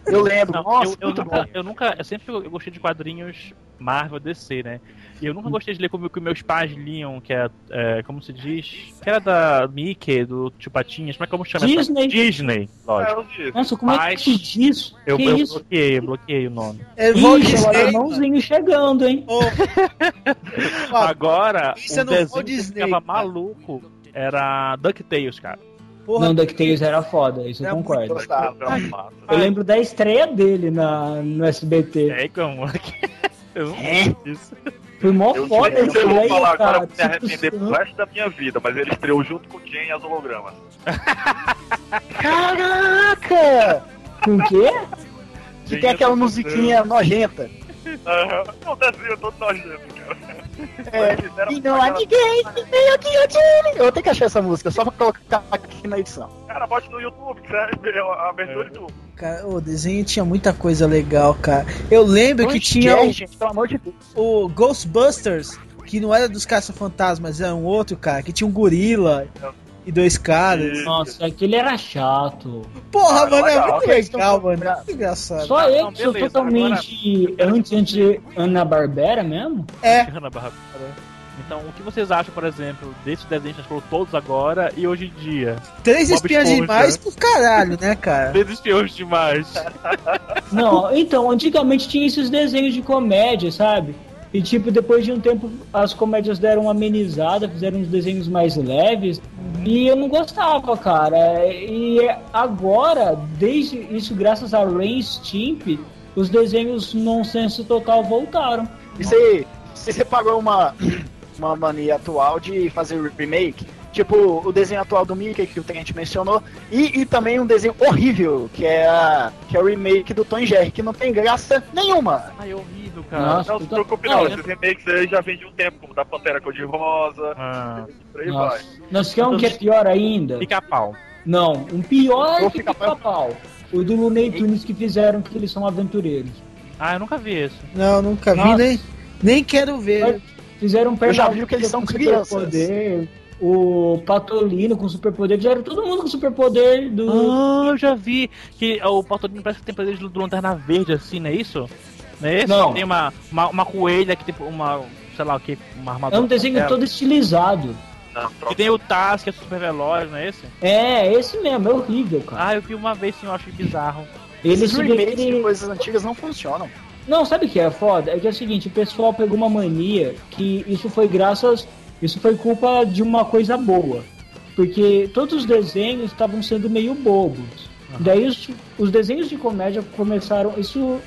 Eu lembro. Não, Nossa, eu, eu muito nunca, bom. eu nunca, eu sempre eu gostei de quadrinhos Marvel DC, né? E eu nunca gostei de ler como que meus pais liam, que é, é, como se diz, que era da Mickey, do Tio Patinhas, como é que como chama essa- Disney. Disney, lógico. É. Nossa, como é Mas- que te diz? Eu, que eu isso? bloqueei, eu bloqueei o nome. É Walt Ixi, o Disney. alemãozinho chegando, hein? Ó, Agora, pensa o desenho que Disney, ficava cara. maluco era DuckTales, cara. Porra, Não, DuckTales era foda, isso eu É concordo. Eu lembro da estreia dele na, no SBT. É, como? <laughs> Eu É? lembro disso. Foi mó Eu foda que eu vou falar agora cara. pra me arrepender pro resto da minha vida, mas ele estreou junto com o Jen e as hologramas. Caraca! Com o quê? Que tem aquela musiquinha nojenta. Aham. Não, o desenho é todo nojento. É, E não há ninguém que. Eu vou ter que achar essa música, só pra colocar aqui na edição. Cara, bote no YouTube, que você vai ver a abertura e tudo. Cara, o desenho tinha muita coisa legal, cara. Eu lembro que tinha Jerry, o, gente, pelo amor de Deus. o Ghostbusters, que não era dos caça-fantasmas, era um outro, cara, que tinha um gorila e dois caras. Nossa, aquele era chato. Porra, Ah, mano, é legal. muito legal, mano. Legal. Muito engraçado. Só eu não, que sou totalmente antes de Ana Barbera mesmo? É, Hanna-Barbera. Então, o que vocês acham, por exemplo, desses desenhos que a gente falou todos agora e hoje em dia? três espiãs Esponja. demais pro caralho, né, cara? Desses espiões demais. Não, então, antigamente tinha esses desenhos de comédia, sabe? E tipo, depois de um tempo as comédias deram uma amenizada, fizeram uns desenhos mais leves. E eu não gostava, cara. E agora, desde isso, graças a Rain Stimp, os desenhos nonsense total voltaram. E você, você separou uma, <clears throat> uma mania atual de fazer remake? Tipo, o desenho atual do Mickey, que o Trent mencionou, e, e também um desenho horrível, que é, a, que é o remake do Tom Jerry, que não tem graça nenhuma. Ai, é horrível, cara. Nossa, Não se preocupe não, Ah, esses remakes aí já vem de um tempo, como da Pantera Cor-de-Rosa, Ah, por aí vai. Nossa, nós quer um que é pior ainda? pica-pau. Não, um pior Vou que ficar pica-pau. O do Looney Tunes que fizeram que eles são aventureiros. Ah, eu nunca vi isso. Não, nunca vi, Nossa. nem, nem quero ver. Fizeram um Eu já vi que eles são com crianças. superpoder, O Patolino com superpoder, fizeram todo mundo com superpoder do. Ah, eu já vi que o Patolino parece que tem poderes do Lanterna Verde, assim, não é isso? Não é isso? Não. Tem uma, uma, uma coelha que tem uma, sei lá o que, uma armadura. É um desenho todo estilizado. Não, E tem o Taz, que é super veloz, não é esse? É, esse mesmo, é horrível, cara. Ah, eu vi uma vez sim, eu achei bizarro. Eles Esses remakes de ele... coisas antigas não funcionam. Não, sabe o que é foda? É que é o seguinte, o pessoal pegou uma mania que isso foi graças. Isso foi culpa de uma coisa boa. Porque todos os desenhos estavam sendo meio bobos. Daí os, os desenhos de comédia começaram. Isso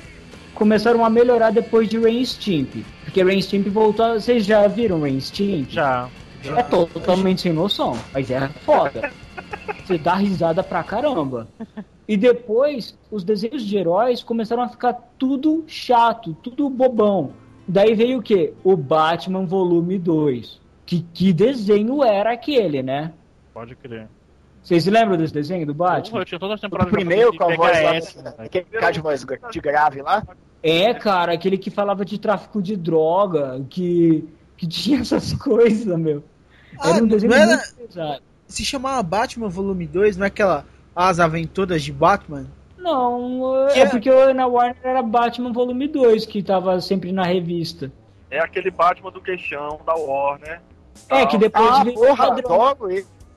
começaram a melhorar depois de Rain Stimp. Porque Rain Stimp voltou. Vocês já viram Rain Stimp? Já. É totalmente sem noção, mas é foda. Você dá risada pra caramba. E depois, os desenhos de heróis começaram a ficar tudo chato, tudo bobão. Daí veio o quê? O Batman Volume 2. Que, que desenho era aquele, né? Pode crer. Vocês lembram desse desenho do Porra, Batman? eu tinha todas as O temporadas primeiro de com a voz lá, moleque. aquele cara de voz de grave lá. É, cara, aquele que falava de tráfico de droga, que, que <laughs> tinha essas coisas, meu. Era Ah, um desenho não era- muito pesado. Se chamava Batman Volume 2, não é aquela As Aventuras de Batman? Não, é é- porque o- na Warner era Batman Volume 2, que tava sempre na revista. É aquele Batman do queixão da Warner. É, que depois Ah, virou porra, adoro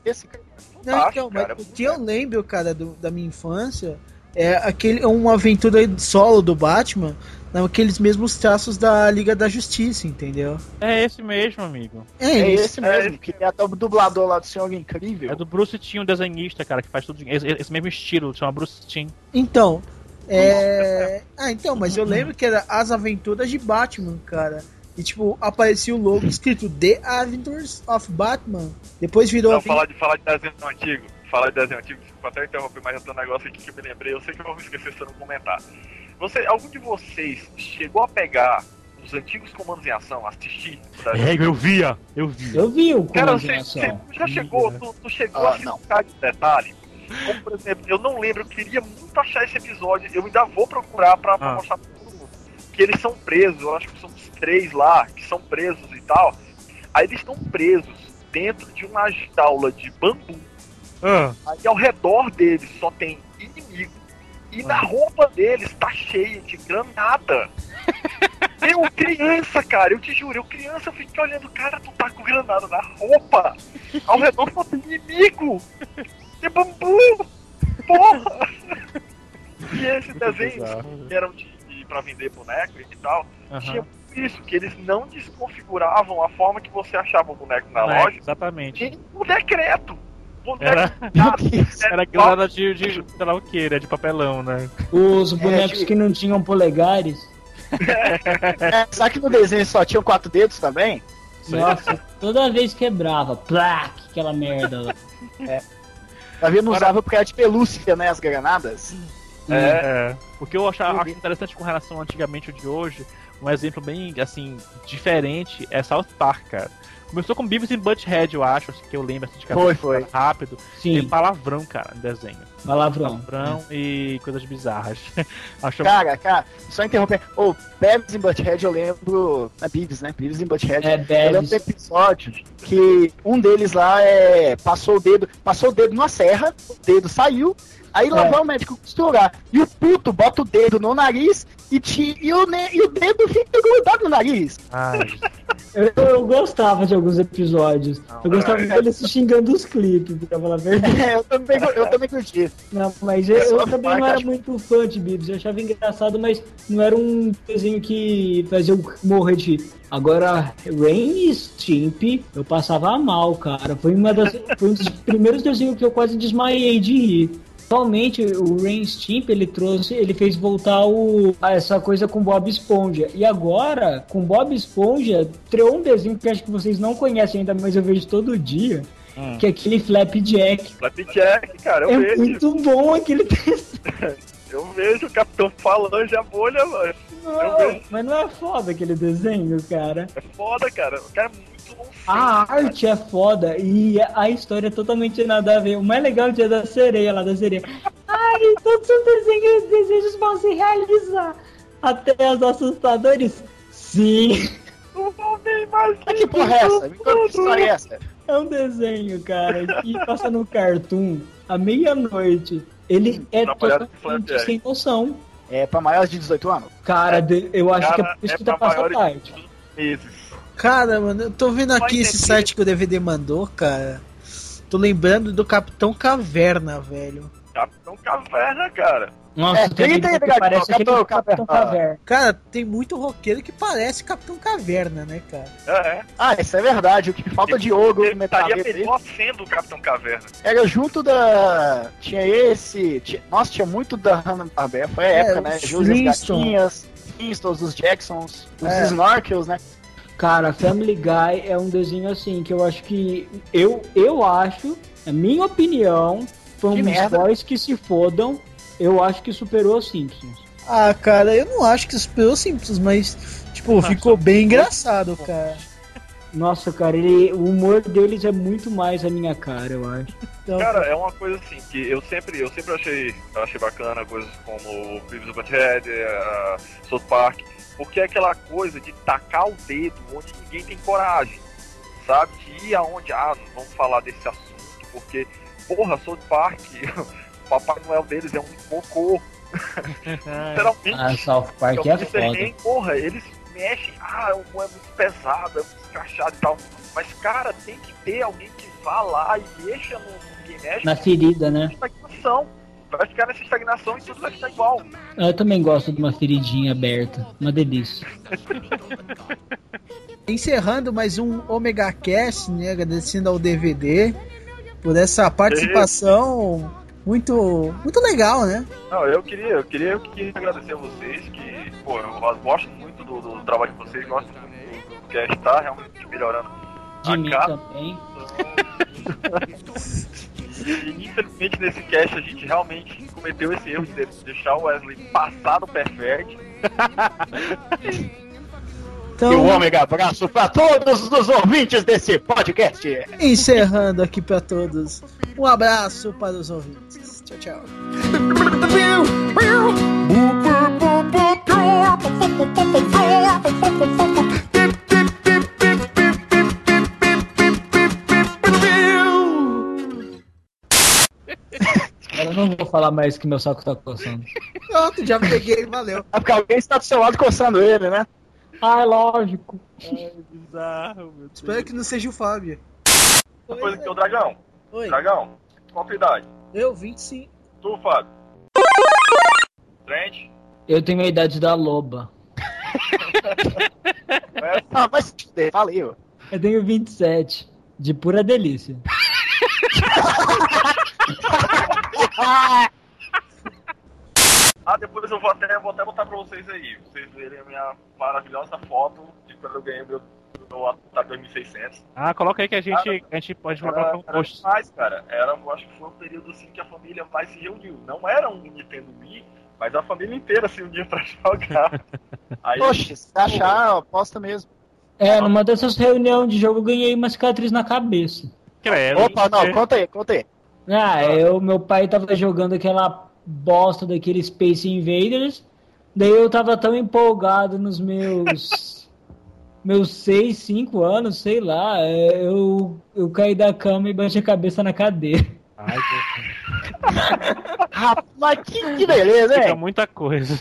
esse cara. Não, Fantástico, então, mas cara, o que eu lembro, cara, do- da minha infância é aquele uma aventura solo do Batman, naqueles mesmos traços da Liga da Justiça, entendeu? É esse mesmo, amigo. É, É eles- esse mesmo, que tem até o dublador lá do Senhor Incrível. É do Bruce Timm, o desenhista, cara, que faz tudo. Esse, esse mesmo estilo, chama Bruce Timm. Então, é. Ah, então, mas eu lembro que era As Aventuras de Batman, cara. E tipo, aparecia o logo escrito The Adventures of Batman. Depois virou. Não, falar de, falar de desenho antigo. Falar de desenho antigo, desculpa até interromper, mas tem um negócio aqui que eu me lembrei. Eu sei que eu vou me esquecer se eu não comentar. Você, algum de vocês chegou a pegar os antigos comandos em ação, assistir? desenho? eu via, eu via. Eu vi o Cara, você, em você já chegou, tu, tu chegou Ah, a tocar de detalhe? Como, por exemplo, eu não lembro, eu queria muito achar esse episódio, eu ainda vou procurar pra, pra Ah. mostrar pra todo mundo. Que eles são presos, eu acho que são os três lá, que são presos e tal. Aí eles estão presos dentro de uma jaula de bambu. Ah, Aí ao redor deles só tem E na roupa deles tá cheia de granada. <laughs> Eu, criança, cara, eu te juro, eu criança, eu fiquei olhando, cara, tu tá com granada na roupa. Ao redor só tem inimigo. É bambu. Porra. E esse desenho, bizarro. que eram de, de pra vender boneco e tal, Aham. tinha isso, que eles não desconfiguravam a forma que você achava o boneco na É, loja Exatamente. em um decreto. Boneco Era, <laughs> era, era granada de, de, sei lá o que, né? De papelão, né? Os bonecos tipo- que não tinham polegares. É, sabe que no desenho só tinham quatro dedos também? Nossa, toda vez quebrava. Plaque, aquela merda lá. Pra ver, não usava porque era de pelúcia, né? As granadas. É, É. O que eu achava, acho interessante com relação antigamente ao de hoje, um exemplo bem, assim, diferente é South Park, cara. Começou com Beavis e Butthead, eu acho, assim, que eu lembro assim, de Foi, cabeça foi. rápido. Tem Sim, palavrão, cara, no desenho. palavrão. Palavrão e coisas bizarras. <laughs> acho Cara, cara, só interromper. Ô, Beavis e Butthead eu lembro. É Beavis, né? Beavis e Butthead. É, Eu lembro do episódio que um deles lá é, passou o dedo, passou o dedo numa serra, o dedo saiu, aí lá É. vai o médico costurar. E o puto bota o dedo no nariz e, te, e, o, ne- e o dedo fica grudado no nariz. Ai, Eu, eu gostava de alguns episódios. Eu gostava é. dele se xingando os clipes, pra falar a verdade. É, eu também, eu também curti. Não, mas eu, eu também não era acho- muito fã de Bibs. Eu achava engraçado, mas não era um desenho que fazia eu morrer de. rir. Agora, Rain e Stimp, eu passava mal, cara. Foi, uma das, foi um dos primeiros desenhos que eu quase desmaiei de rir. Atualmente, o Rain Stimp, ele trouxe, ele fez voltar o, a essa coisa com Bob Esponja. E agora, com Bob Esponja, criou um desenho que acho que vocês não conhecem ainda, mas eu vejo todo dia, Hum. que é aquele Flapjack. Flapjack, cara, eu É vejo. muito bom aquele desenho. <laughs> Eu vejo o Capitão Falange a bolha, mano. Vejo. mas não é foda aquele desenho, cara. É foda, cara. O cara é. A arte é foda e a história é totalmente nada a ver. O mais legal é o dia da sereia lá da sereia. Ai, todos os desenhos, desejos vão se realizar. Até os assustadores. Sim. Não vou ver mais Mas que porra é essa? Me conta que história é essa? É um desenho, cara, que passa no Cartoon à meia-noite. Ele é com totalmente sem noção. É pra maiores de 18 anos? Cara, de- eu acho que é Cara, por isso é que tá pra passando tarde. meses. Cara, mano, eu tô vendo aqui Vai esse site que o DVD mandou, cara. Tô lembrando do Capitão Caverna, velho. Capitão Caverna, cara. Nossa, É, tem aí, que parece aquele Capitão Capitão Caverna. Cara, tem muito roqueiro que parece Capitão Caverna, né, cara? É, é. Ah, isso é verdade. O que falta de ogro Ele no estaria metaleiro melhor sendo o Capitão Caverna. era junto da. Tinha esse. Tinha... Nossa, tinha muito da Hanna-Barbera. Foi a É, época, né? os Júlio Flintstones. Gatinhas, Flintstones, os Jacksons, os É. Snorkels, né? Cara, Family Guy é um desenho assim que eu acho que. Eu, eu acho, na minha opinião, foi um dos que se fodam. Eu acho que superou os Simpsons. Ah, cara, eu não acho que superou Simpsons, mas, tipo, ficou bem engraçado, cara. Nossa, cara, ele, o humor deles é muito mais a minha cara, eu acho. Então, Cara, é uma coisa assim que eu sempre, eu sempre achei, achei bacana coisas como o Beavis and Butthead, a South Park, porque é aquela coisa de tacar o dedo onde ninguém tem coragem, sabe? De ir aonde, ah, não vamos falar desse assunto, porque, porra, South Park, o <laughs> Papai Noel deles é um cocô, <laughs> literalmente. Ah, South Park Então, é você foda. tem, porra, eles mexem, ah, o humor é muito pesado, é muito escrachado e tal. Mas, cara, tem que ter alguém que vá lá e mexa no, no que mexe Na ferida, né? estagnação. Vai ficar nessa estagnação e tudo vai ficar igual. Eu também gosto de uma feridinha aberta. Uma delícia. <laughs> encerrando mais um Omega Cast, né? Agradecendo ao DVD por essa participação muito, muito legal, né? Não, eu queria, eu queria, eu queria agradecer a vocês, que, pô, eu gosto muito do, do trabalho de vocês, gosto muito do, do cast, tá realmente melhorando. De a mim também. <laughs> <laughs> E infelizmente nesse cast a gente realmente cometeu esse erro de deixar o Wesley passar do perfect. Então, E um ômega abraço pra todos os ouvintes desse podcast. encerrando aqui pra todos. Um abraço para os ouvintes. Tchau, tchau. Não vou falar mais que meu saco tá coçando. Pronto, já peguei, valeu. É porque alguém está do seu lado coçando ele, né? Ah, é lógico. Bizarro, meu Deus. Espero que não seja o Fábio. Depois aqui, o Dragão. Oi, Dragão, qual a tua idade? eu 25. Tu, Fábio. Trent. Eu tenho a idade da loba. <laughs> Ah, mas se fuder, valeu. Eu tenho 27. De pura delícia. <laughs> Ah, depois eu vou até, vou até botar pra vocês aí. Pra vocês verem a minha maravilhosa foto de quando eu ganhei meu, meu Atari 2600. Ah, coloca aí que a gente, a gente pode colocar Era, no era post. demais, cara. Era, eu acho que foi um período assim que a família mais se reuniu. Não era um Nintendo Wii, mas a família inteira se unia pra <laughs> jogar. Aí, Poxa, se achar, aposta mesmo. É, numa dessas reuniões de jogo eu ganhei uma cicatriz na cabeça. Credo. Opa, não, conta aí, conta aí. Ah, eu, meu pai tava jogando aquela bosta daquele Space Invaders. Daí eu tava tão empolgado nos meus. <laughs> meus 6, 5 anos, sei lá. é, Eu, eu caí da cama e bati a cabeça na cadeira. Ai, que- <laughs> Rapaz, que, que beleza, fica hein? muita coisa.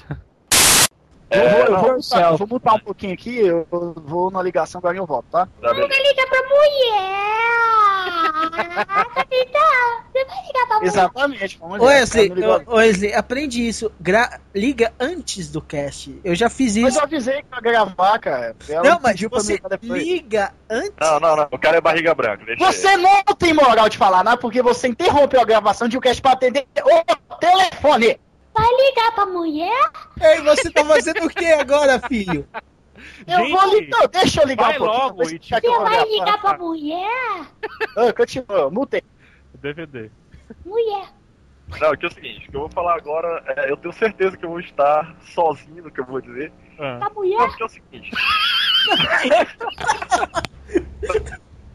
Eu vou, eu não, vou, mutar, vou mutar um pouquinho aqui, eu vou na ligação, agora eu volto, tá? tá beleza. liga pra mulher. Então, você vai ligar pra mulher. Exatamente. Vamos Ô, ver, Wesley, Wesley, aprende isso. Gra- Liga antes do cast. Eu já fiz Mas isso. eu avisei que ia gravar, cara. Ela Não, mas pra você liga antes. Não, não, não. O cara é barriga branca. Você não tem moral de falar nada porque você interrompeu a gravação de um cast pra atender o telefone. Vai ligar pra mulher? Ei, você tá fazendo o que agora, filho? Eu Gente, vou ligar, deixa eu ligar vai um pouquinho. logo e que eu Você vou vai ligar pra mulher? Ah, continua, mutei. DVD. Mulher. Não, que é o seguinte, o que eu vou falar agora, é, eu tenho certeza que eu vou estar sozinho no que eu vou dizer. Ah. Pra Não, mulher? porque é o seguinte. <laughs>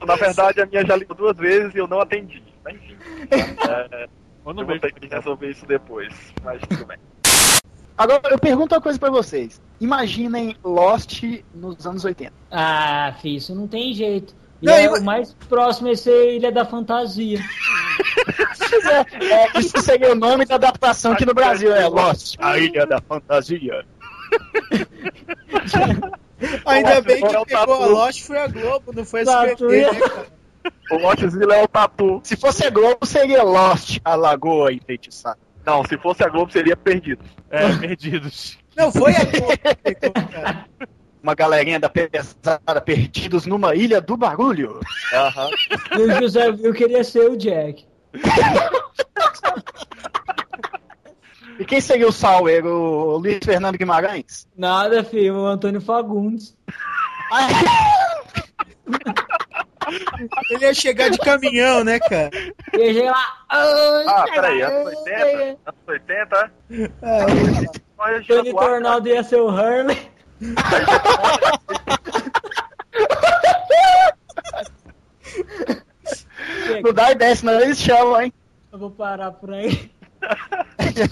Na verdade, a minha já ligou duas vezes e eu não atendi. Mas, enfim. <laughs> É, não eu vou ter que resolver isso depois. Mas tudo bem. Agora eu pergunto uma coisa pra vocês. Imaginem Lost nos anos 80. Ah, filho, isso não tem jeito. E Não, é, eu- O mais próximo é ser Ilha da Fantasia. <laughs> É, isso seria o nome da adaptação aqui no Brasil, é Lost. A Ilha da Fantasia. <laughs> Ainda bem que pegou a. Lost foi a Globo, não foi a. SBT, né, cara? O Lotzilla é o tatu. Se fosse a Globo, seria Lost, a Lagoa Enfeitiçada. Não, se fosse a Globo seria perdido. É, perdidos. Não, foi a Globo <laughs> cara. Uma galerinha da pesada perdidos numa ilha do barulho. Aham. E o José Viu queria ser o Jack. E quem seria o Sauer? O Luiz Fernando Guimarães? Nada, filho, o Antônio Fagundes. <laughs> Ele ia chegar de caminhão, né, cara? Chega lá. Ah, peraí, anos 80? Anos 80? Ah, Olha, Tony Jaguar, Tornado ia ser o Hurley. Não dá ideia, senão eles chamam, hein? Eu vou parar por aí.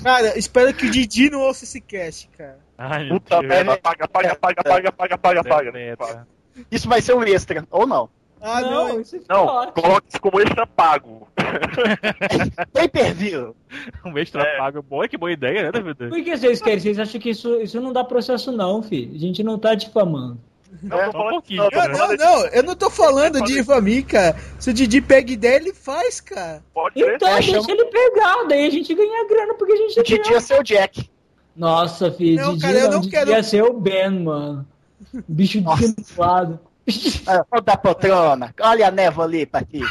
Cara, espero que o Didi não ouça esse cast, cara. Ai, Puta merda, apaga, apaga, apaga, apaga, apaga, apaga. Isso vai ser um extra, ou não. Ah, não, não. isso é Não, isso como extra pago. <laughs> <laughs> Pay per view. Um extra É. pago. Boa, que boa ideia, né, DVD? Por que vocês querem? Vocês acham que isso, isso não dá processo, não, filho? A gente não tá difamando. Não, É, um não, tô né? Não, não, eu não tô falando de infamia, cara. Se o Didi pega ideia, ele faz, cara. Pode. Então, É, deixa chama- ele pegar, daí a gente ganha grana porque a gente O Didi ia ser o Jack. Nossa, filho, Não, Didi cara, eu não, não Didi quero- ia ser o Ben, mano. Bicho Nossa. Ah, Ô da poltrona, olha a névoa ali pra ti. <laughs>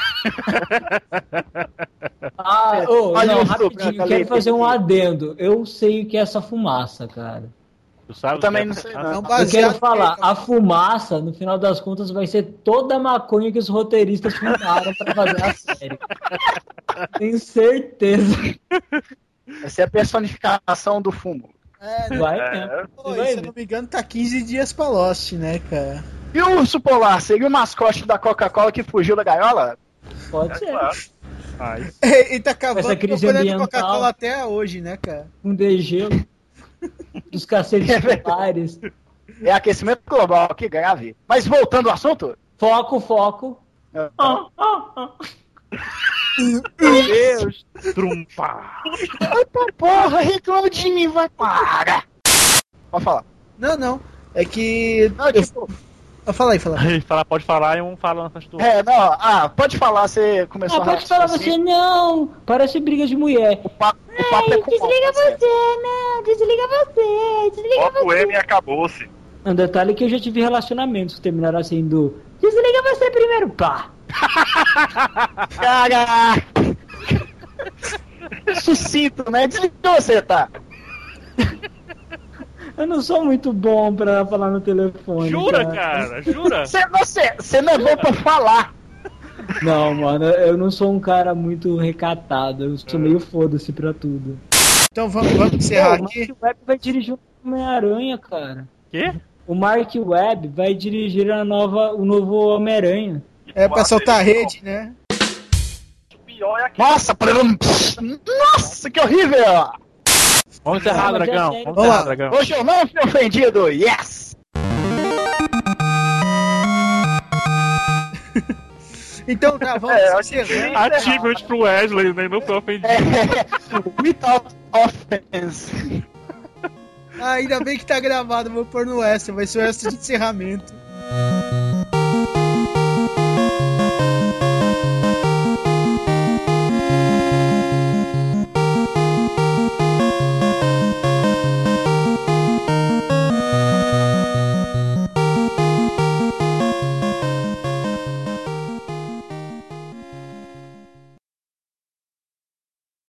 Ah, É, ô, olha não, o rapidinho, quero ali, fazer um adendo. Eu sei o que é essa fumaça, cara. Tu sabe Eu também o que não é? sei, não. Não, Eu quero falar, a fumaça, no final das contas, vai ser toda a maconha que os roteiristas fumaram pra fazer a série. <laughs> Tenho certeza. Vai ser a personificação do fumo. É, Vai É, mesmo. pô, vai se eu não me engano, tá 15 dias pra Lost, né, cara? E o urso polar seria o mascote da Coca-Cola que fugiu da gaiola? Pode é ser. claro. Ai, Ele tá cavando Essa crise ambiental. Coca-Cola até hoje, né, cara? Um degelo. Dos cacetes <laughs> É polares. É aquecimento global, que grave. Mas voltando ao assunto, Foco, foco. ah, Ah, ah, ah. <laughs> Meu Deus! Trumpa! Porra, reclama de mim, vai. Para! Pode falar. Não, não. É que. Não, tipo. Fala aí, fala. Aí fala, pode falar e um fala antes do. é, não, ah, pode falar, você começou Ah, a pode falar raciocinar. você, não. Parece briga de mulher. O papo, o papo é Ai, com desliga você. você, não. Desliga você. Desliga Bota o você. M e acabou-se. Um detalhe é que eu já tive relacionamentos que terminaram assim do. Desliga você primeiro, pá. <laughs> Cara! <laughs> Sucinto, né? Desliga você, tá? <laughs> Eu não sou muito bom pra falar no telefone. Jura, cara? Jura? Você, você, você não é bom pra falar. Não, mano, eu não sou um cara muito recatado. Eu sou meio foda-se pra tudo. Então vamos, vamos encerrar Pô, o aqui. Mark Webb vai dirigir o Homem-Aranha, cara. Quê? O Mark Webb vai dirigir a nova, o novo Homem-Aranha. É pra soltar a rede, né? O pior é que Nossa, nossa, que horrível! Vamos encerrar, é dragão. Vamos encerrar, lá. dragão. Hoje eu não fui ofendido, yes! <laughs> Então tá, vamos É, encerrando. Achievement pro Wesley, né? Não foi ofendido. <laughs> Without offense. Ah, ainda bem que tá gravado, vou pôr no extra, vai ser o extra de encerramento. <laughs>